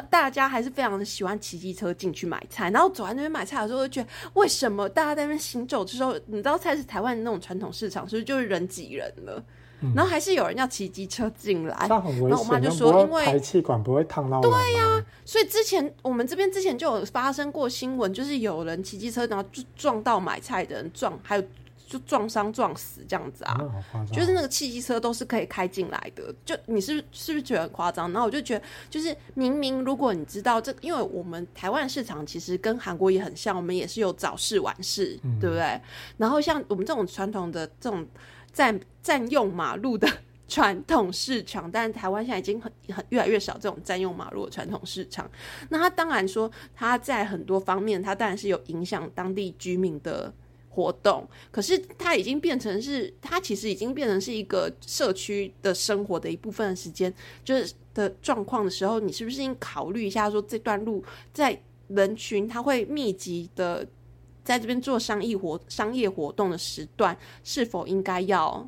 大家还是非常的喜欢骑机车进去买菜，然后走在那边买菜的时候，就觉得为什么大家在那边行走的时候，你知道菜市台湾的那种传统市场，是不是就是人挤人了？然后还是有人要骑机车进来，那我妈就说，因为排气管不会烫到。对呀，所以之前我们这边之前就有发生过新闻，就是有人骑机车然后就撞到买菜的人，撞还有就撞伤撞死这样子啊。就是那个汽机车都是可以开进来的，就你是是不是觉得很夸张？然后我就觉得，就是明明如果你知道这，因为我们台湾市场其实跟韩国也很像，我们也是有早市晚市，对不对？然后像我们这种传统的这种。占占用马路的 传统市场，但是台湾现在已经很很越来越少这种占用马路的传统市场。那它当然说，它在很多方面，它当然是有影响当地居民的活动。可是它已经变成是，它其实已经变成是一个社区的生活的一部分的时间，就是的状况的时候，你是不是应考虑一下，说这段路在人群它会密集的。在这边做商业活商业活动的时段，是否应该要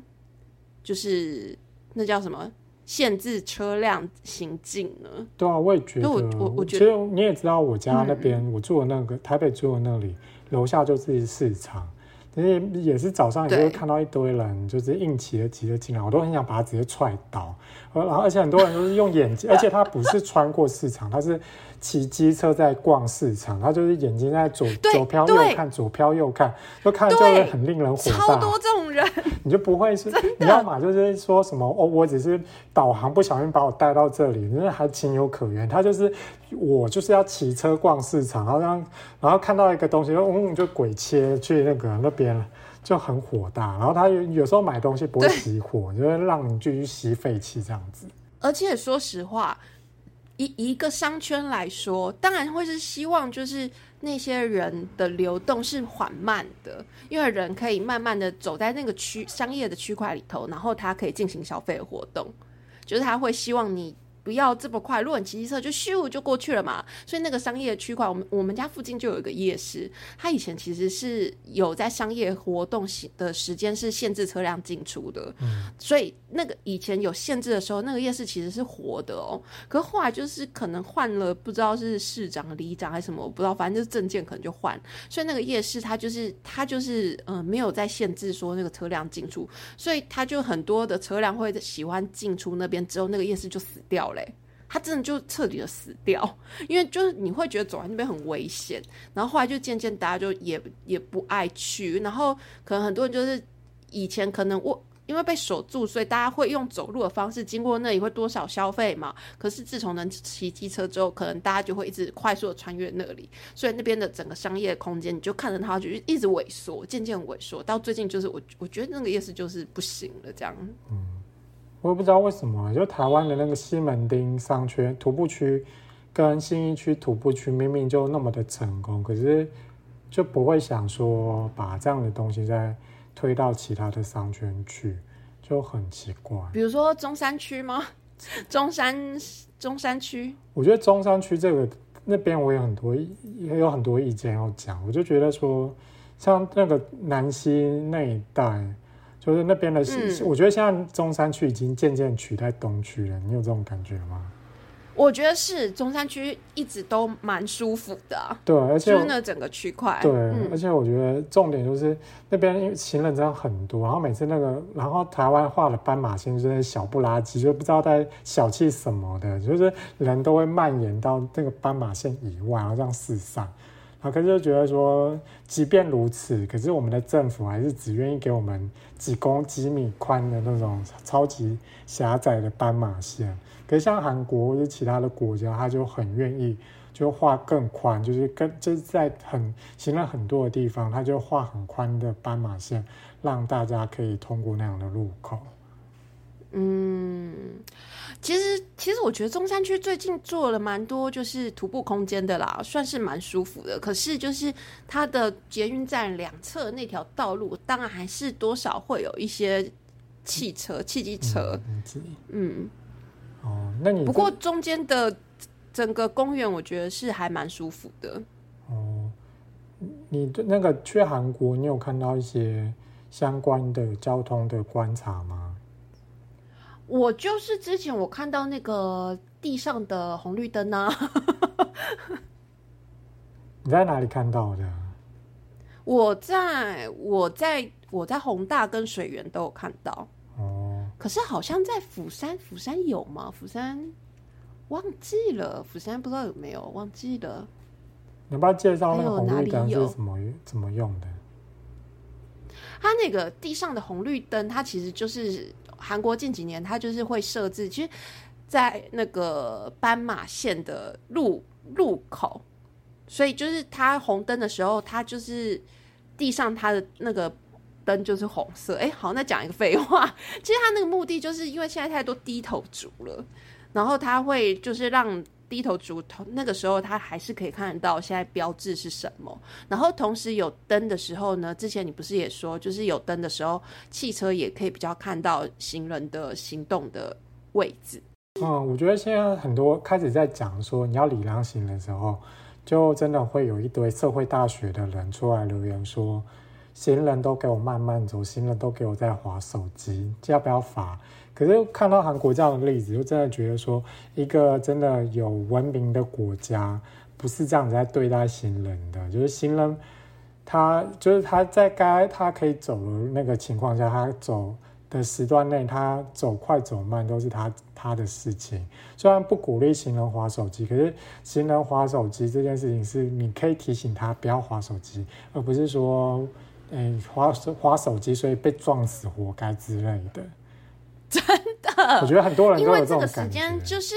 就是那叫什么限制车辆行进呢？对啊，我也觉得。我我我觉得，其实你也知道，我家那边我住的那个台北住的那里，楼下就是市场。因为也是早上也会看到一堆人，就是硬骑着骑着进来，我都很想把他直接踹倒。然后而且很多人都是用眼睛，而且他不是穿过市场，他是骑机车在逛市场，他就是眼睛在左左飘右看，左飘右看，就看就会很令人火大。超多这种人，你就不会是？你要嘛就是说什么哦，我只是导航不小心把我带到这里，那还情有可原。他就是我就是要骑车逛市场，然后让然后看到一个东西就，嗯，就鬼切去那个那边了。就很火大，然后他有有时候买东西不会熄火，就会让你继续吸废气这样子。而且说实话，一一个商圈来说，当然会是希望就是那些人的流动是缓慢的，因为人可以慢慢的走在那个区商业的区块里头，然后他可以进行消费活动，就是他会希望你不要这么快，如果你骑机车就咻就过去了嘛。所以那个商业区块，我们我们家附近就有一个夜市，它以前其实是有在商业活动的时间是限制车辆进出的，嗯，所以那个以前有限制的时候，那个夜市其实是活的哦。可是后来就是可能换了，不知道是市长、里长还是什么，我不知道，反正就是证件可能就换，所以那个夜市它就是它就是嗯、呃没有在限制说那个车辆进出，所以它就很多的车辆会喜欢进出那边，之后那个夜市就死掉嘞、他真的就彻底的死掉，因为就是你会觉得走在那边很危险，然后后来就渐渐大家就也也不爱去，然后可能很多人就是以前可能我因为被锁住，所以大家会用走路的方式经过那里会多少消费嘛。可是自从能骑机车之后，可能大家就会一直快速的穿越那里，所以那边的整个商业空间，你就看着它就一直萎缩，渐渐萎缩，到最近就是我我觉得那个夜市就是不行了，这样。我也不知道为什么，就台湾的那个西门町商圈徒步区跟信义区徒步区明明就那么的成功，可是就不会想说把这样的东西再推到其他的商圈去，就很奇怪。比如说中山区吗？中山中山区，我觉得中山区这个那边我有很多也有很多意见要讲，我就觉得说，像那个南溪那一带，就是那边的，嗯我觉得现在中山区已经渐渐取代东区了，你有这种感觉吗？我觉得是中山区一直都蛮舒服的啊、对，而且就是那整个区块。对，嗯而且我觉得重点就是那边因为行人真的很多，然后每次那个，然后台湾画的斑马线就是小不拉几，就不知道在小气什么的，就是人都会蔓延到那个斑马线以外，然后这样四散。啊可是就觉得说，即便如此，可是我们的政府还是只愿意给我们几公几米宽的那种超级狭窄的斑马线。可是像韩国或者其他的国家，他就很愿意就画更宽，就是跟就是在很行人很多的地方，他就画很宽的斑马线，让大家可以通过那样的路口。嗯，其实其实我觉得中山区最近做了蛮多就是徒步空间的啦，算是蛮舒服的。可是就是它的捷运站两侧那条道路，当然还是多少会有一些汽车、汽机车。嗯，哦，那你不过中间的整个公园，我觉得是还蛮舒服的。哦，你对那个去韩国，你有看到一些相关的交通的观察吗？我就是之前我看到那个地上的红绿灯啊，你在哪里看到的？我在我在我在宏大跟水源都有看到。哦，可是好像在釜山，釜山有吗？釜山忘记了，釜山不知道有没有，忘记了。你要不要介绍那个红绿灯有是怎么怎么用的？它那个地上的红绿灯，它其实就是韩国近几年它就是会设置，其实，在那个斑马线的路路口，所以就是它红灯的时候，它就是地上它的那个灯就是红色。哎，好，那讲一个废话，其实它那个目的就是因为现在太多低头族了，然后它会就是让。低头族那个时候，他还是可以看得到现在标志是什么。然后同时有灯的时候呢，之前你不是也说，就是有灯的时候，汽车也可以比较看到行人的行动的位置。嗯，我觉得现在很多开始在讲说你要礼让行人的时候，就真的会有一堆社会大学的人出来留言说，行人都给我慢慢走，行人都给我在划手机，要不要罚？可是看到韩国这样的例子，就真的觉得说，一个真的有文明的国家，不是这样子在对待行人的，就是行人。他就是他在该他可以走的那个情况下，他走的时段内，他走快走慢都是他他的事情。虽然不鼓励行人划手机，可是行人划手机这件事情是你可以提醒他不要划手机，而不是说，哎，划手划手机所以被撞死活该之类的。真的，我觉得很多人因为这个时。间就是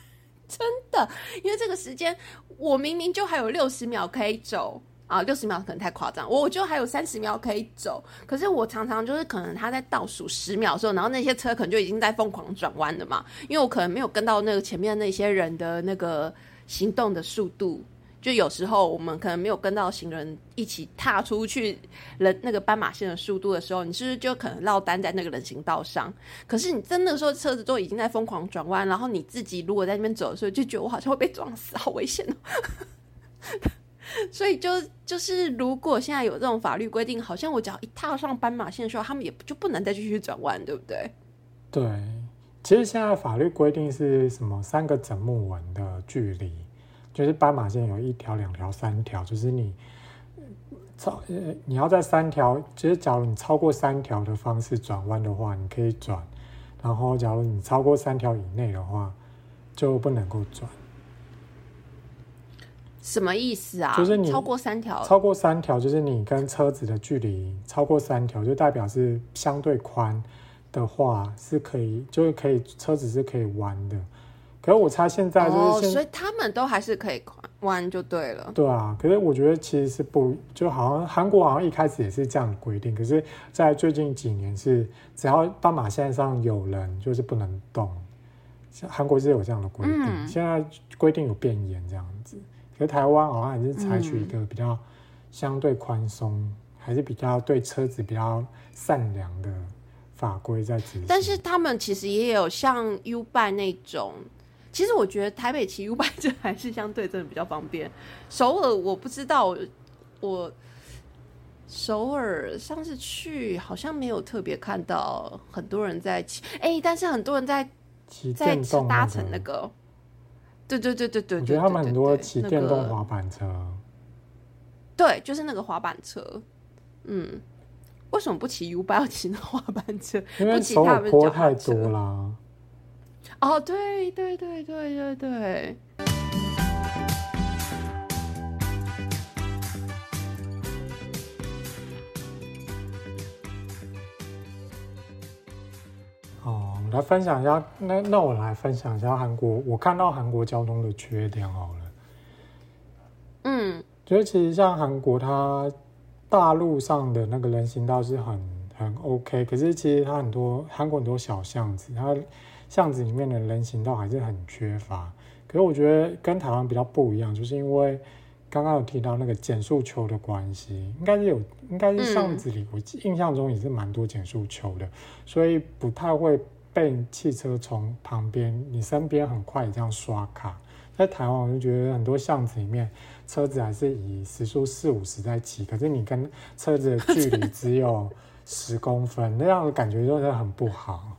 真的，因为这个时间我明明就还有六十秒可以走。啊，六十秒可能太夸张，我就还有三十秒可以走，可是我常常就是可能他在倒数十秒的时候，然后那些车可能就已经在疯狂转弯了嘛，因为我可能没有跟到那个前面那些人的那个行动的速度。就有时候我们可能没有跟到行人一起踏出去人那个斑马线的速度的时候，你是不是就可能落单在那个人行道上？可是你真的时候车子都已经在疯狂转弯，然后你自己如果在那边走的时候，就觉得我好像会被撞死，好危险哦。所以就就是如果现在有这种法律规定，好像我只要一踏上斑马线的时候，他们也就不能再继续转弯，对不对？对，其实现在法律规定是什么？三个整木纹的距离。就是斑马线有一条、两条、三条，就是你超呃，你要在三条，就是假如你超过三条的方式转弯的话，你可以转；然后假如你超过三条以内的话，就不能够转。什么意思啊？就是你超过三条，超过三条就是你跟车子的距离超过三条，就代表是相对宽的话，是可以，就是可以车子是可以弯的。可是我猜现在就是，所以他们都还是可以弯就对了。对啊，可是我觉得其实是不，就好像韩国好像一开始也是这样规定，可是，在最近几年是只要斑马线上有人就是不能动，韩国是有这样的规定，现在规定有变严这样子。可是台湾好像还是采取一个比较相对宽松，还是比较对车子比较善良的法规在执行。但是他们其实也有像 U 拜那种。其实我觉得台北骑 U 拜这还是相对真的比较方便。首尔我不知道，我首尔上次去好像没有特别看到很多人在骑，哎，但是很多人在在搭乘那个，对对对对对，我觉得他们很多骑电动滑板车，对，就是那个滑板车，嗯，为什么不骑 U 拜要骑那滑板车？因为首尔坡太多啦。哦，对对对对对对。哦，来分享一下，那那我来分享一下韩国，我看到韩国交通的缺点好了。嗯，觉得其实像韩国，它大陆上的那个人行道是很很 OK，可是其实它很多韩国很多小巷子，它。巷子里面的人行道还是很缺乏，可是我觉得跟台湾比较不一样，就是因为刚刚有提到那个减速球的关系，应该是有，应该是巷子里我印象中也是蛮多减速球的，所以不太会被汽车从旁边你身边很快这样刷卡。在台湾我就觉得很多巷子里面车子还是以时速四五十在骑，可是你跟车子的距离只有十公分，那样的感觉就是很不好。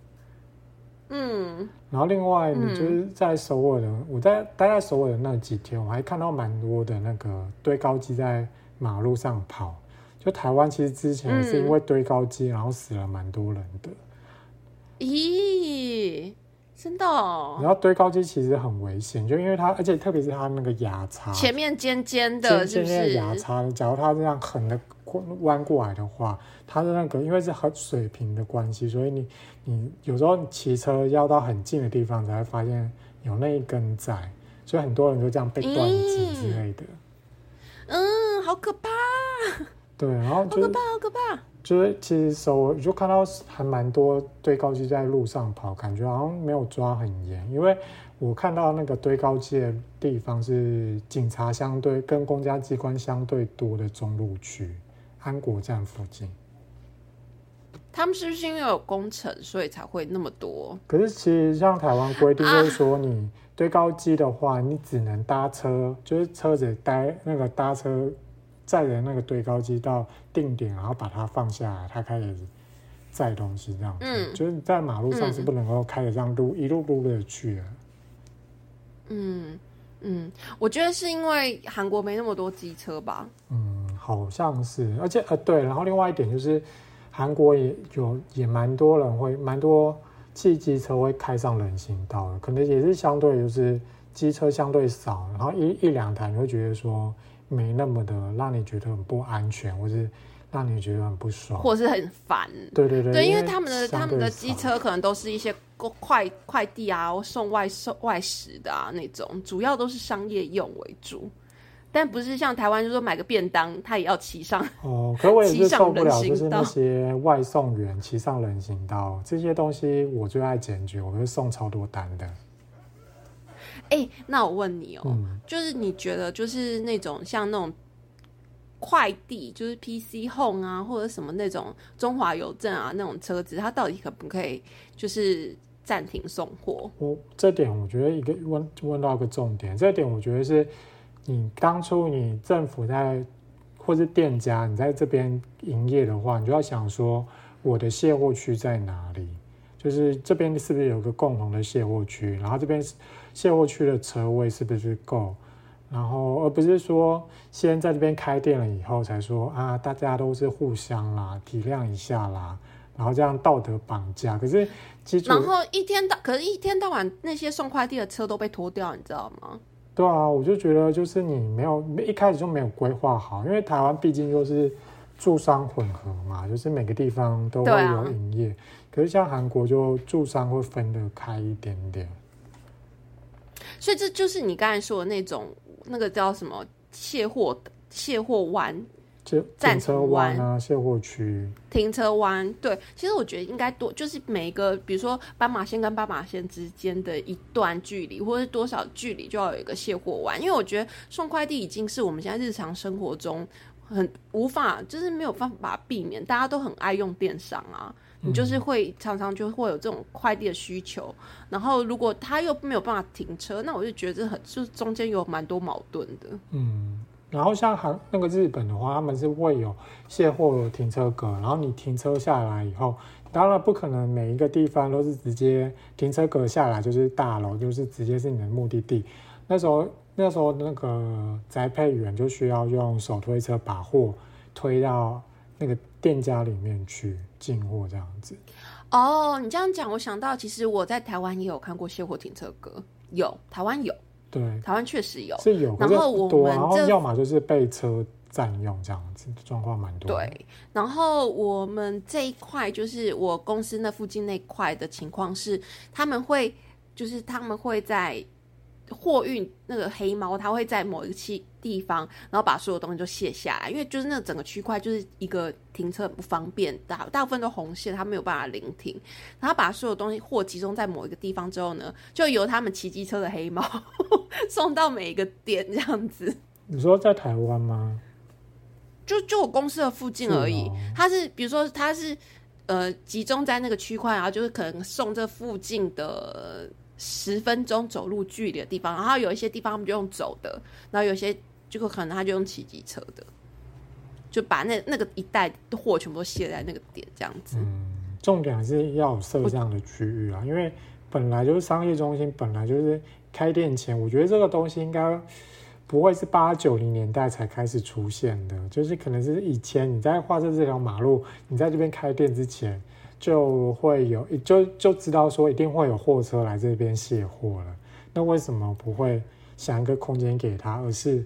嗯，然后另外，你就是在首尔的，我在待在首尔的那几天，我还看到蛮多的那个堆高机在马路上跑。就台湾其实之前是因为堆高机，然后死了蛮多人的。咦，真的？哦然后堆高机其实很危险，就因为它，而且特别是它那个牙叉，前面尖尖的，尖尖的牙叉，假如它这样横的。弯过来的话，它的那个因为是很水平的关系，所以你你有时候骑车要到很近的地方才会发现有那一根在，所以很多人就这样被断肢之类的。嗯，好可怕。对，然后好可怕，好可怕。就是其实手就看到还蛮多堆高机在路上跑，感觉好像没有抓很严，因为我看到那个堆高机的地方是警察相对跟公家机关相对多的中路区。安国站附近，他们是不是因为有工程，所以才会那么多？可是其实像台湾规定，就是说你堆高机的话，你只能搭车，就是车子待那个搭车载的那个堆高机到定点，然后把它放下来，它开始载东西这样子。嗯，就是你在马路上是不能够开着这样路一路路的去的。嗯嗯，我觉得是因为韩国没那么多机车吧。嗯。好像是，而且呃对，然后另外一点就是，韩国也有也蛮多人会蛮多汽机车会开上人行道的，可能也是相对就是机车相对少，然后一一两台你会觉得说没那么的让你觉得很不安全，或是让你觉得很不爽，或是很烦。对对对，对，因为他们的他们的机车可能都是一些快快递啊，送外送外食的啊那种，主要都是商业用为主。但不是像台湾，就说买个便当，他也要骑上哦。可我也是受不了，就是那些外送员骑上人行道这些东西，我最爱检举，我会送超多单的。哎、那我问你哦、嗯，就是你觉得就是那种像那种快递，就是 PC Home 啊，或者什么那种中华邮政啊那种车子，它到底可不可以就是暂停送货？我这点我觉得一个问问到一个重点，这点我觉得是你当初你政府在或是店家你在这边营业的话，你就要想说我的卸货区在哪里，就是这边是不是有个共同的卸货区，然后这边卸货区的车位是不是够，然后而不是说先在这边开店了以后才说啊，大家都是互相啦，体谅一下啦。然后这样道德绑架，可是基然后一天到，可是一天到晚那些送快递的车都被拖掉，你知道吗？对啊，我就觉得就是你没有一开始就没有规划好，因为台湾毕竟就是住商混合嘛，就是每个地方都会有营业。可是像韩国就住商会分得开一点点。所以这就是你刚才说的那种那个叫什么卸货卸货湾就暂停车停湾啊、卸货区，停车弯，对，其实我觉得应该多，就是每一个，比如说斑马线跟斑马线之间的一段距离，或者是多少距离，就要有一个卸货弯。因为我觉得送快递已经是我们现在日常生活中很无法，就是没有办法避免，大家都很爱用电商啊。你就是会常常就会有这种快递的需求，然后如果他又没有办法停车，那我就觉得这很就是中间有蛮多矛盾的。嗯。然后像韩那个日本的话，他们是会有卸货停车格，然后你停车下来以后，当然不可能每一个地方都是直接停车格下来就是大楼，就是直接是你的目的地。那时候那时候那个宅配员就需要用手推车把货推到那个店家里面去进货，这样子。哦，你这样讲，我想到其实我在台湾也有看过卸货停车格，有台湾有，对，台湾确实有。是有，然后我们然后要么就是被车占用这样子，状况蛮多的。对，然后我们这一块就是我公司那附近那块的情况是，他们会就是他们会在货运那个黑猫，它会在某一个地地方，然后把所有东西都卸下来，因为就是那整个区块就是一个停车很不方便，大大部分都红线，它没有办法临停。然后把所有东西货集中在某一个地方之后呢，就由他们骑机车的黑猫 送到每一个点这样子。你说在台湾吗？就就我公司的附近而已。它是比如说它是呃集中在那个区块，然后就是可能送这附近的十分钟走路距离的地方，然后有一些地方他们就用走的，然后有些就可能他就用骑机车的，就把那那个一带的货全部都卸在那个点这样子。嗯，重点还是要设这样的区域啊，因为本来就是商业中心，本来就是开店前，我觉得这个东西应该不会是八九零年代才开始出现的，就是可能是以前你在画设这条马路，你在这边开店之前。就会有，就就知道说一定会有货车来这边卸货了。那为什么不会想一个空间给他，而是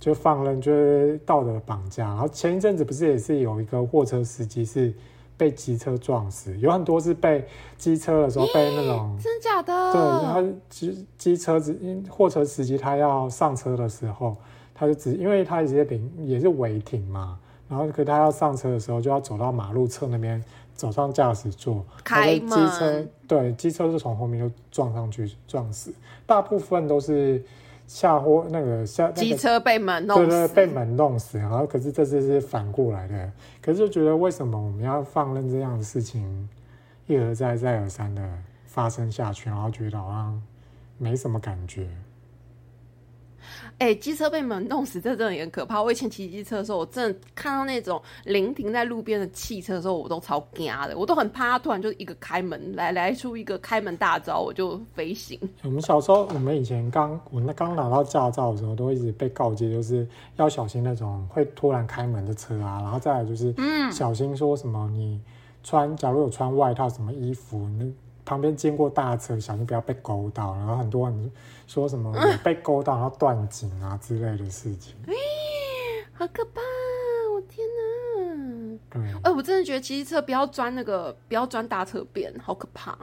就放任，就是道德绑架？然后前一阵子不是也是有一个货车司机是被机车撞死，有很多是被机车的时候被那种，真的假的？对，然后机机车子货车司机他要上车的时候，他就只因为他直接停也是违停嘛，然后可他要上车的时候就要走到马路侧那边。走上驾驶座，开机车对机车就从后面就撞上去撞死，大部分都是下货那个下机、那个、车被门弄死，对对，被门弄死。然后可是这次是反过来的，可是就觉得为什么我们要放任这样的事情一而再再而三的发生下去，然后觉得好像没什么感觉。哎、欸，机车被门弄死，这真的也很可怕。我以前骑机车的时候，我真的看到那种临停在路边的汽车的时候，我都超惊的，我都很怕它突然就一个开门来来出一个开门大招，我就飞行。我们小时候，我们以前刚我那刚拿到驾照的时候，都一直被告诫，就是要小心那种会突然开门的车啊，然后再来就是，嗯，小心说什么你穿，假如有穿外套什么衣服，你旁边经过大车，小心不要被勾到。然后很多人说什么被勾到，然后断颈啊之类的事情。好可怕！我天哪！对，哎、欸，我真的觉得骑车不要钻那个，不要钻大车边，好可怕。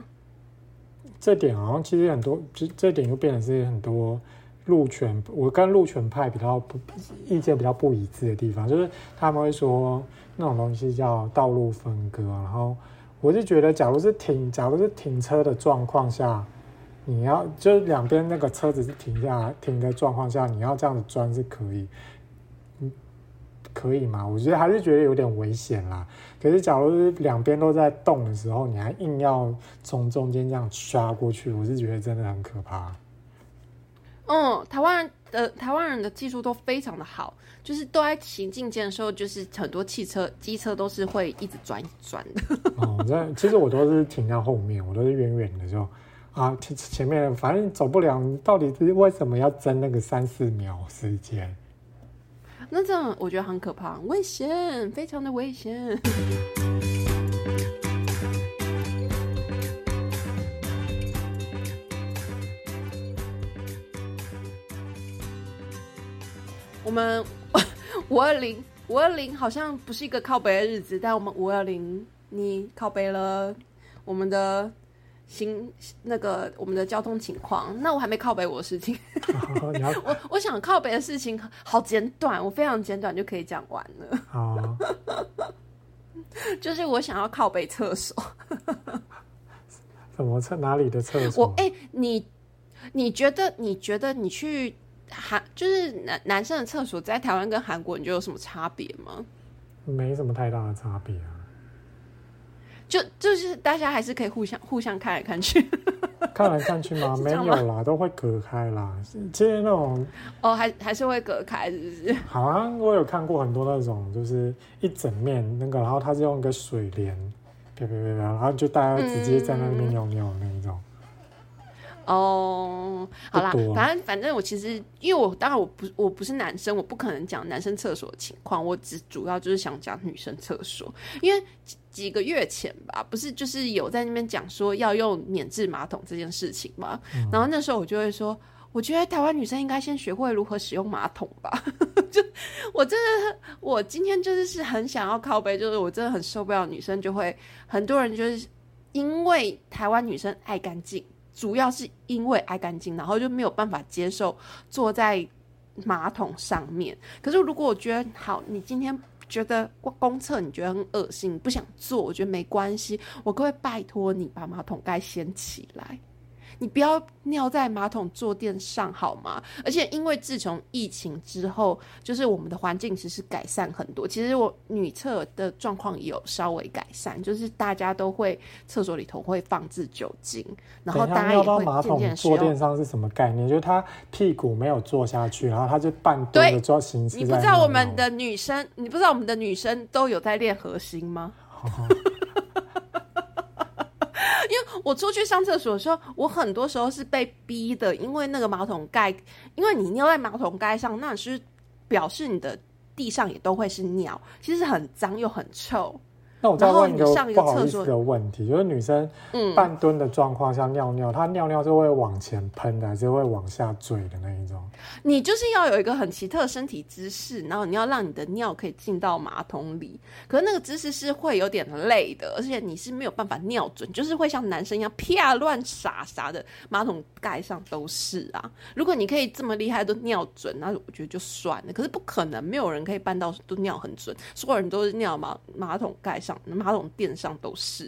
这点好像其实很多，这这点就变成是很多路权，我跟路权派比较不意见比较不一致的地方，就是他们会说那种东西叫道路分割，然后。我是觉得，假如是停，假如是停车的状况下，你要就两边那个车子是停下停的状况下，你要这样子钻是可以，嗯，可以吗？我觉得还是觉得有点危险啦。可是假如是两边都在动的时候，你还硬要从中间这样刷过去，我是觉得真的很可怕。嗯，台湾人的台湾人的技术都非常的好，就是都在行进间的时候，就是很多汽车、机车都是会一直转一转的。哦，这其实我都是停在后面，我都是远远的就。啊，前前面反正走不了，到底是为什么要争那个三四秒时间？那这样我觉得很可怕，危险，非常的危险。我们五二零五二零好像不是一个靠北的日子，但我们五二零你靠北了，我们的。行，那个我们的交通情况，那我还没靠北我的事情。我 我想靠北的事情好简短，我非常简短就可以讲完了。好，就是我想要靠北厕所。什么厕？哪里的厕所？我哎，你你觉得你觉得你去韩，就是男男生的厕所，在台湾跟韩国，你觉得有什么差别吗？没什么太大的差别啊。就就是大家还是可以互相互相看来看去，看来看去吗？没有啦，都会隔开啦。其实那种哦，还还是会隔开，是不是？好像我有看过很多那种，就是一整面那个，然后它是用一个水帘，啪啪啪啪，然后就大家直接在那边尿尿那一种。哦，好啦，反正反正我其实，因为我当然我不我不是男生，我不可能讲男生厕所的情况，我只主要就是想讲女生厕所，因为几个月前吧，不是就是有在那边讲说要用免治马桶这件事情嘛，然后那时候我就会说，我觉得台湾女生应该先学会如何使用马桶吧，就我真的我今天就是是很想要靠背，就是我真的很受不了女生就会很多人就是因为台湾女生爱干净。主要是因为爱干净，然后就没有办法接受坐在马桶上面。可是如果我觉得好，你今天觉得公厕你觉得很恶心，不想坐，我觉得没关系，我可以拜托你把马桶盖掀起来。你不要尿在马桶坐垫上好吗？而且因为自从疫情之后，就是我们的环境其实改善很多。其实我女厕的状况也有稍微改善，就是大家都会厕所里头会放置酒精，然后大家也会渐渐坐垫上是什么概念？就是他屁股没有坐下去，然后他就半蹲的做形式。你不知道我们的女生，你不知道我们的女生都有在练核心吗？因为我出去上厕所的时候，我很多时候是被逼的，因为那个马桶盖，因为你尿在马桶盖上，那是表示你的地上也都会是尿，其实很脏又很臭。那我再问一个不好意思的问题，就是女生半蹲的状况下尿尿，她尿尿是会往前喷的，还是会往下坠的那一种？你就是要有一个很奇特的身体姿势，然后你要让你的尿可以进到马桶里。可是那个姿势是会有点累的，而且你是没有办法尿准，就是会像男生一样啪乱撒撒的，马桶盖上都是啊。如果你可以这么厉害都尿准，那我觉得就算了。可是不可能，没有人可以办到都尿很准，所有人都是尿马马桶盖上。马桶垫上都是，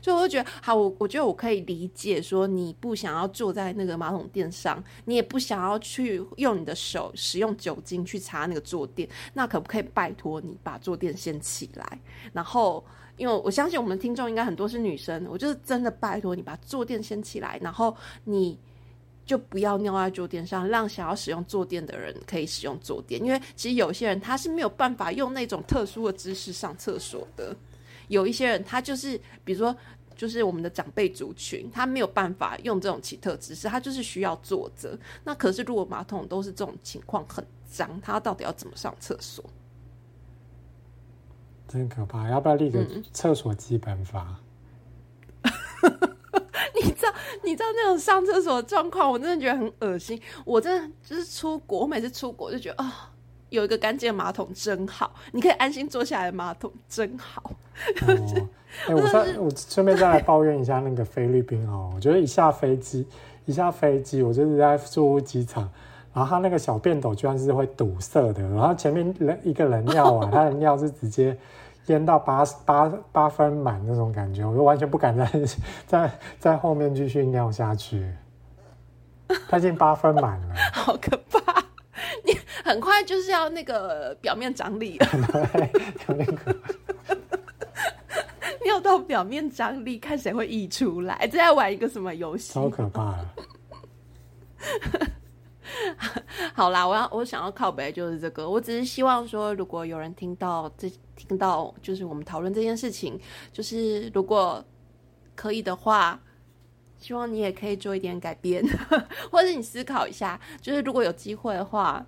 所以我就觉得好，我我觉得我可以理解说你不想要坐在那个马桶垫上，你也不想要去用你的手使用酒精去擦那个坐垫，那可不可以拜托你把坐垫掀起来？然后，因为我相信我们听众应该很多是女生，我就是真的拜托你把坐垫掀起来，然后你。就不要尿在坐垫上，让想要使用坐垫的人可以使用坐垫。因为其实有些人他是没有办法用那种特殊的姿势上厕所的。有一些人他就是，比如说，就是我们的长辈族群，他没有办法用这种奇特姿势，他就是需要坐着。那可是如果马桶都是这种情况很脏，他到底要怎么上厕所？真可怕！要不要立个厕所基本法？你知道，你知道那种上厕所的状况，我真的觉得很恶心。我真的就是出国，我每次出国就觉得啊，有一个干净的马桶真好，你可以安心坐下来的马桶真好。哎，我再我顺便再来抱怨一下那个菲律宾哦，我觉得一下飞机，一下飞机，我就是在住务机场，然后他那个小便斗居然是会堵塞的，然后前面人一个人尿啊，他的尿是直接。淹到八八八分满那种感觉，我就完全不敢在在在后面继续尿下去。他已经八分满了，好可怕！你很快就是要那个表面张力了，对，有点可怕。你 要到表面张力，看谁会溢出来。这在玩一个什么游戏？超可怕的。好啦，我要我想要靠北就是这个。我只是希望说，如果有人听到这听到，就是我们讨论这件事情，就是如果可以的话，希望你也可以做一点改变，或者你思考一下，就是如果有机会的话，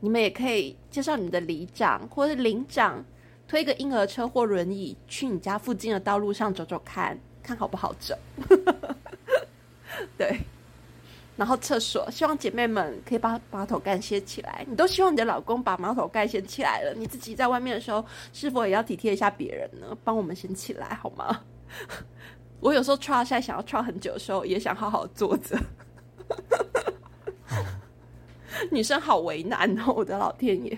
你们也可以介绍你的里长或者领长推个婴儿车或轮椅去你家附近的道路上走走看，看好不好走。对。然后厕所，希望姐妹们可以把马桶盖掀起来。你都希望你的老公把马桶盖掀起来了，你自己在外面的时候，是否也要体贴一下别人呢？帮我们掀起来好吗？我有时候刷下想要刷很久的时候，也想好好坐着。女生好为难哦，我的老天爷。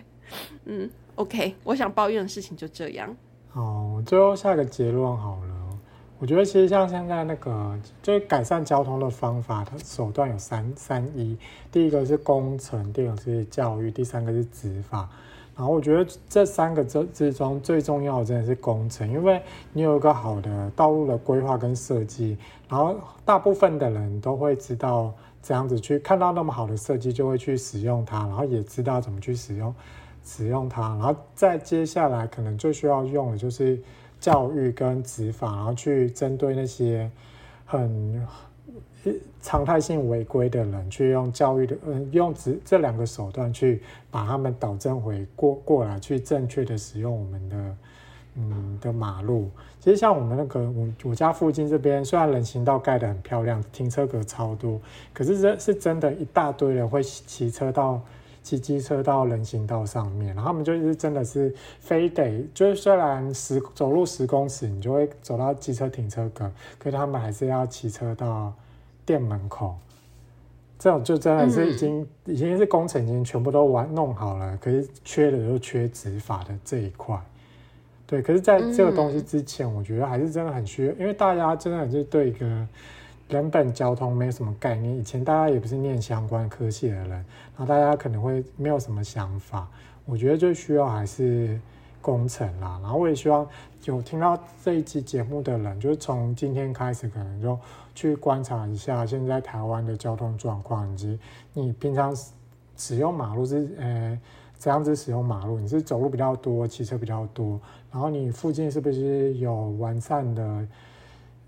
嗯，OK，我想抱怨的事情就这样。好，最后下个结论好了。我觉得其实像现在那个，就是改善交通的方法它手段有三三一，第一个是工程，第二个是教育，第三个是执法。然后我觉得这三个之之中最重要的真的是工程，因为你有一个好的道路的规划跟设计，然后大部分的人都会知道这样子去看到那么好的设计就会去使用它，然后也知道怎么去使用使用它，然后再接下来可能最需要用的就是。教育跟执法，然后去针对那些很常态性违规的人，去用教育的嗯，用这这两个手段去把他们导正回过过来，去正确的使用我们的嗯的马路。其实像我们那个我我家附近这边，虽然人行道盖得很漂亮，停车格超多，可是这是真的一大堆人会骑车到。骑机车到人行道上面，然后他们就是真的是非得，就是虽然十走路十公尺，你就会走到机车停车格，可是他们还是要骑车到店门口。这种就真的是已经已经是工程已经全部都完弄好了，可是缺的就缺执法的这一块。对，可是在这个东西之前，我觉得还是真的很需要，因为大家真的是对一个。人本交通没有什么概念，以前大家也不是念相关科系的人，然后大家可能会没有什么想法。我觉得最需要还是工程啦。然后我也希望有听到这一期节目的人，就是从今天开始，可能就去观察一下现在台湾的交通状况，以及你平常使用马路是呃怎样子使用马路？你是走路比较多，骑车比较多，然后你附近是不是有完善的？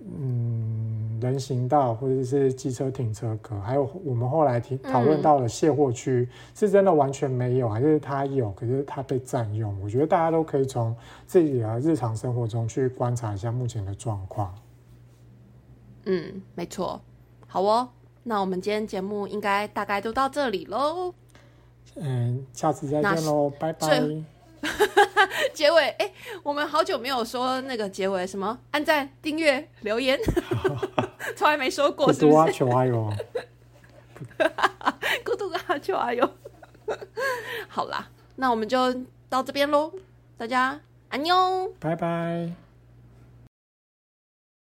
嗯，人行道或者是机车停车格，还有我们后来提讨论到的卸货区，是真的完全没有，还是它有，可是它被占用？我觉得大家都可以从自己的日常生活中去观察一下目前的状况。嗯，没错。好哦，那我们今天节目应该大概都到这里喽。嗯，下次再见喽，拜拜。结尾哎，我们好久没有说那个结尾什么？按赞、订阅、留言，从来没说过，是不是？求阿勇，孤独啊，求阿勇。好啦，那我们就到这边喽，大家安妞，拜拜。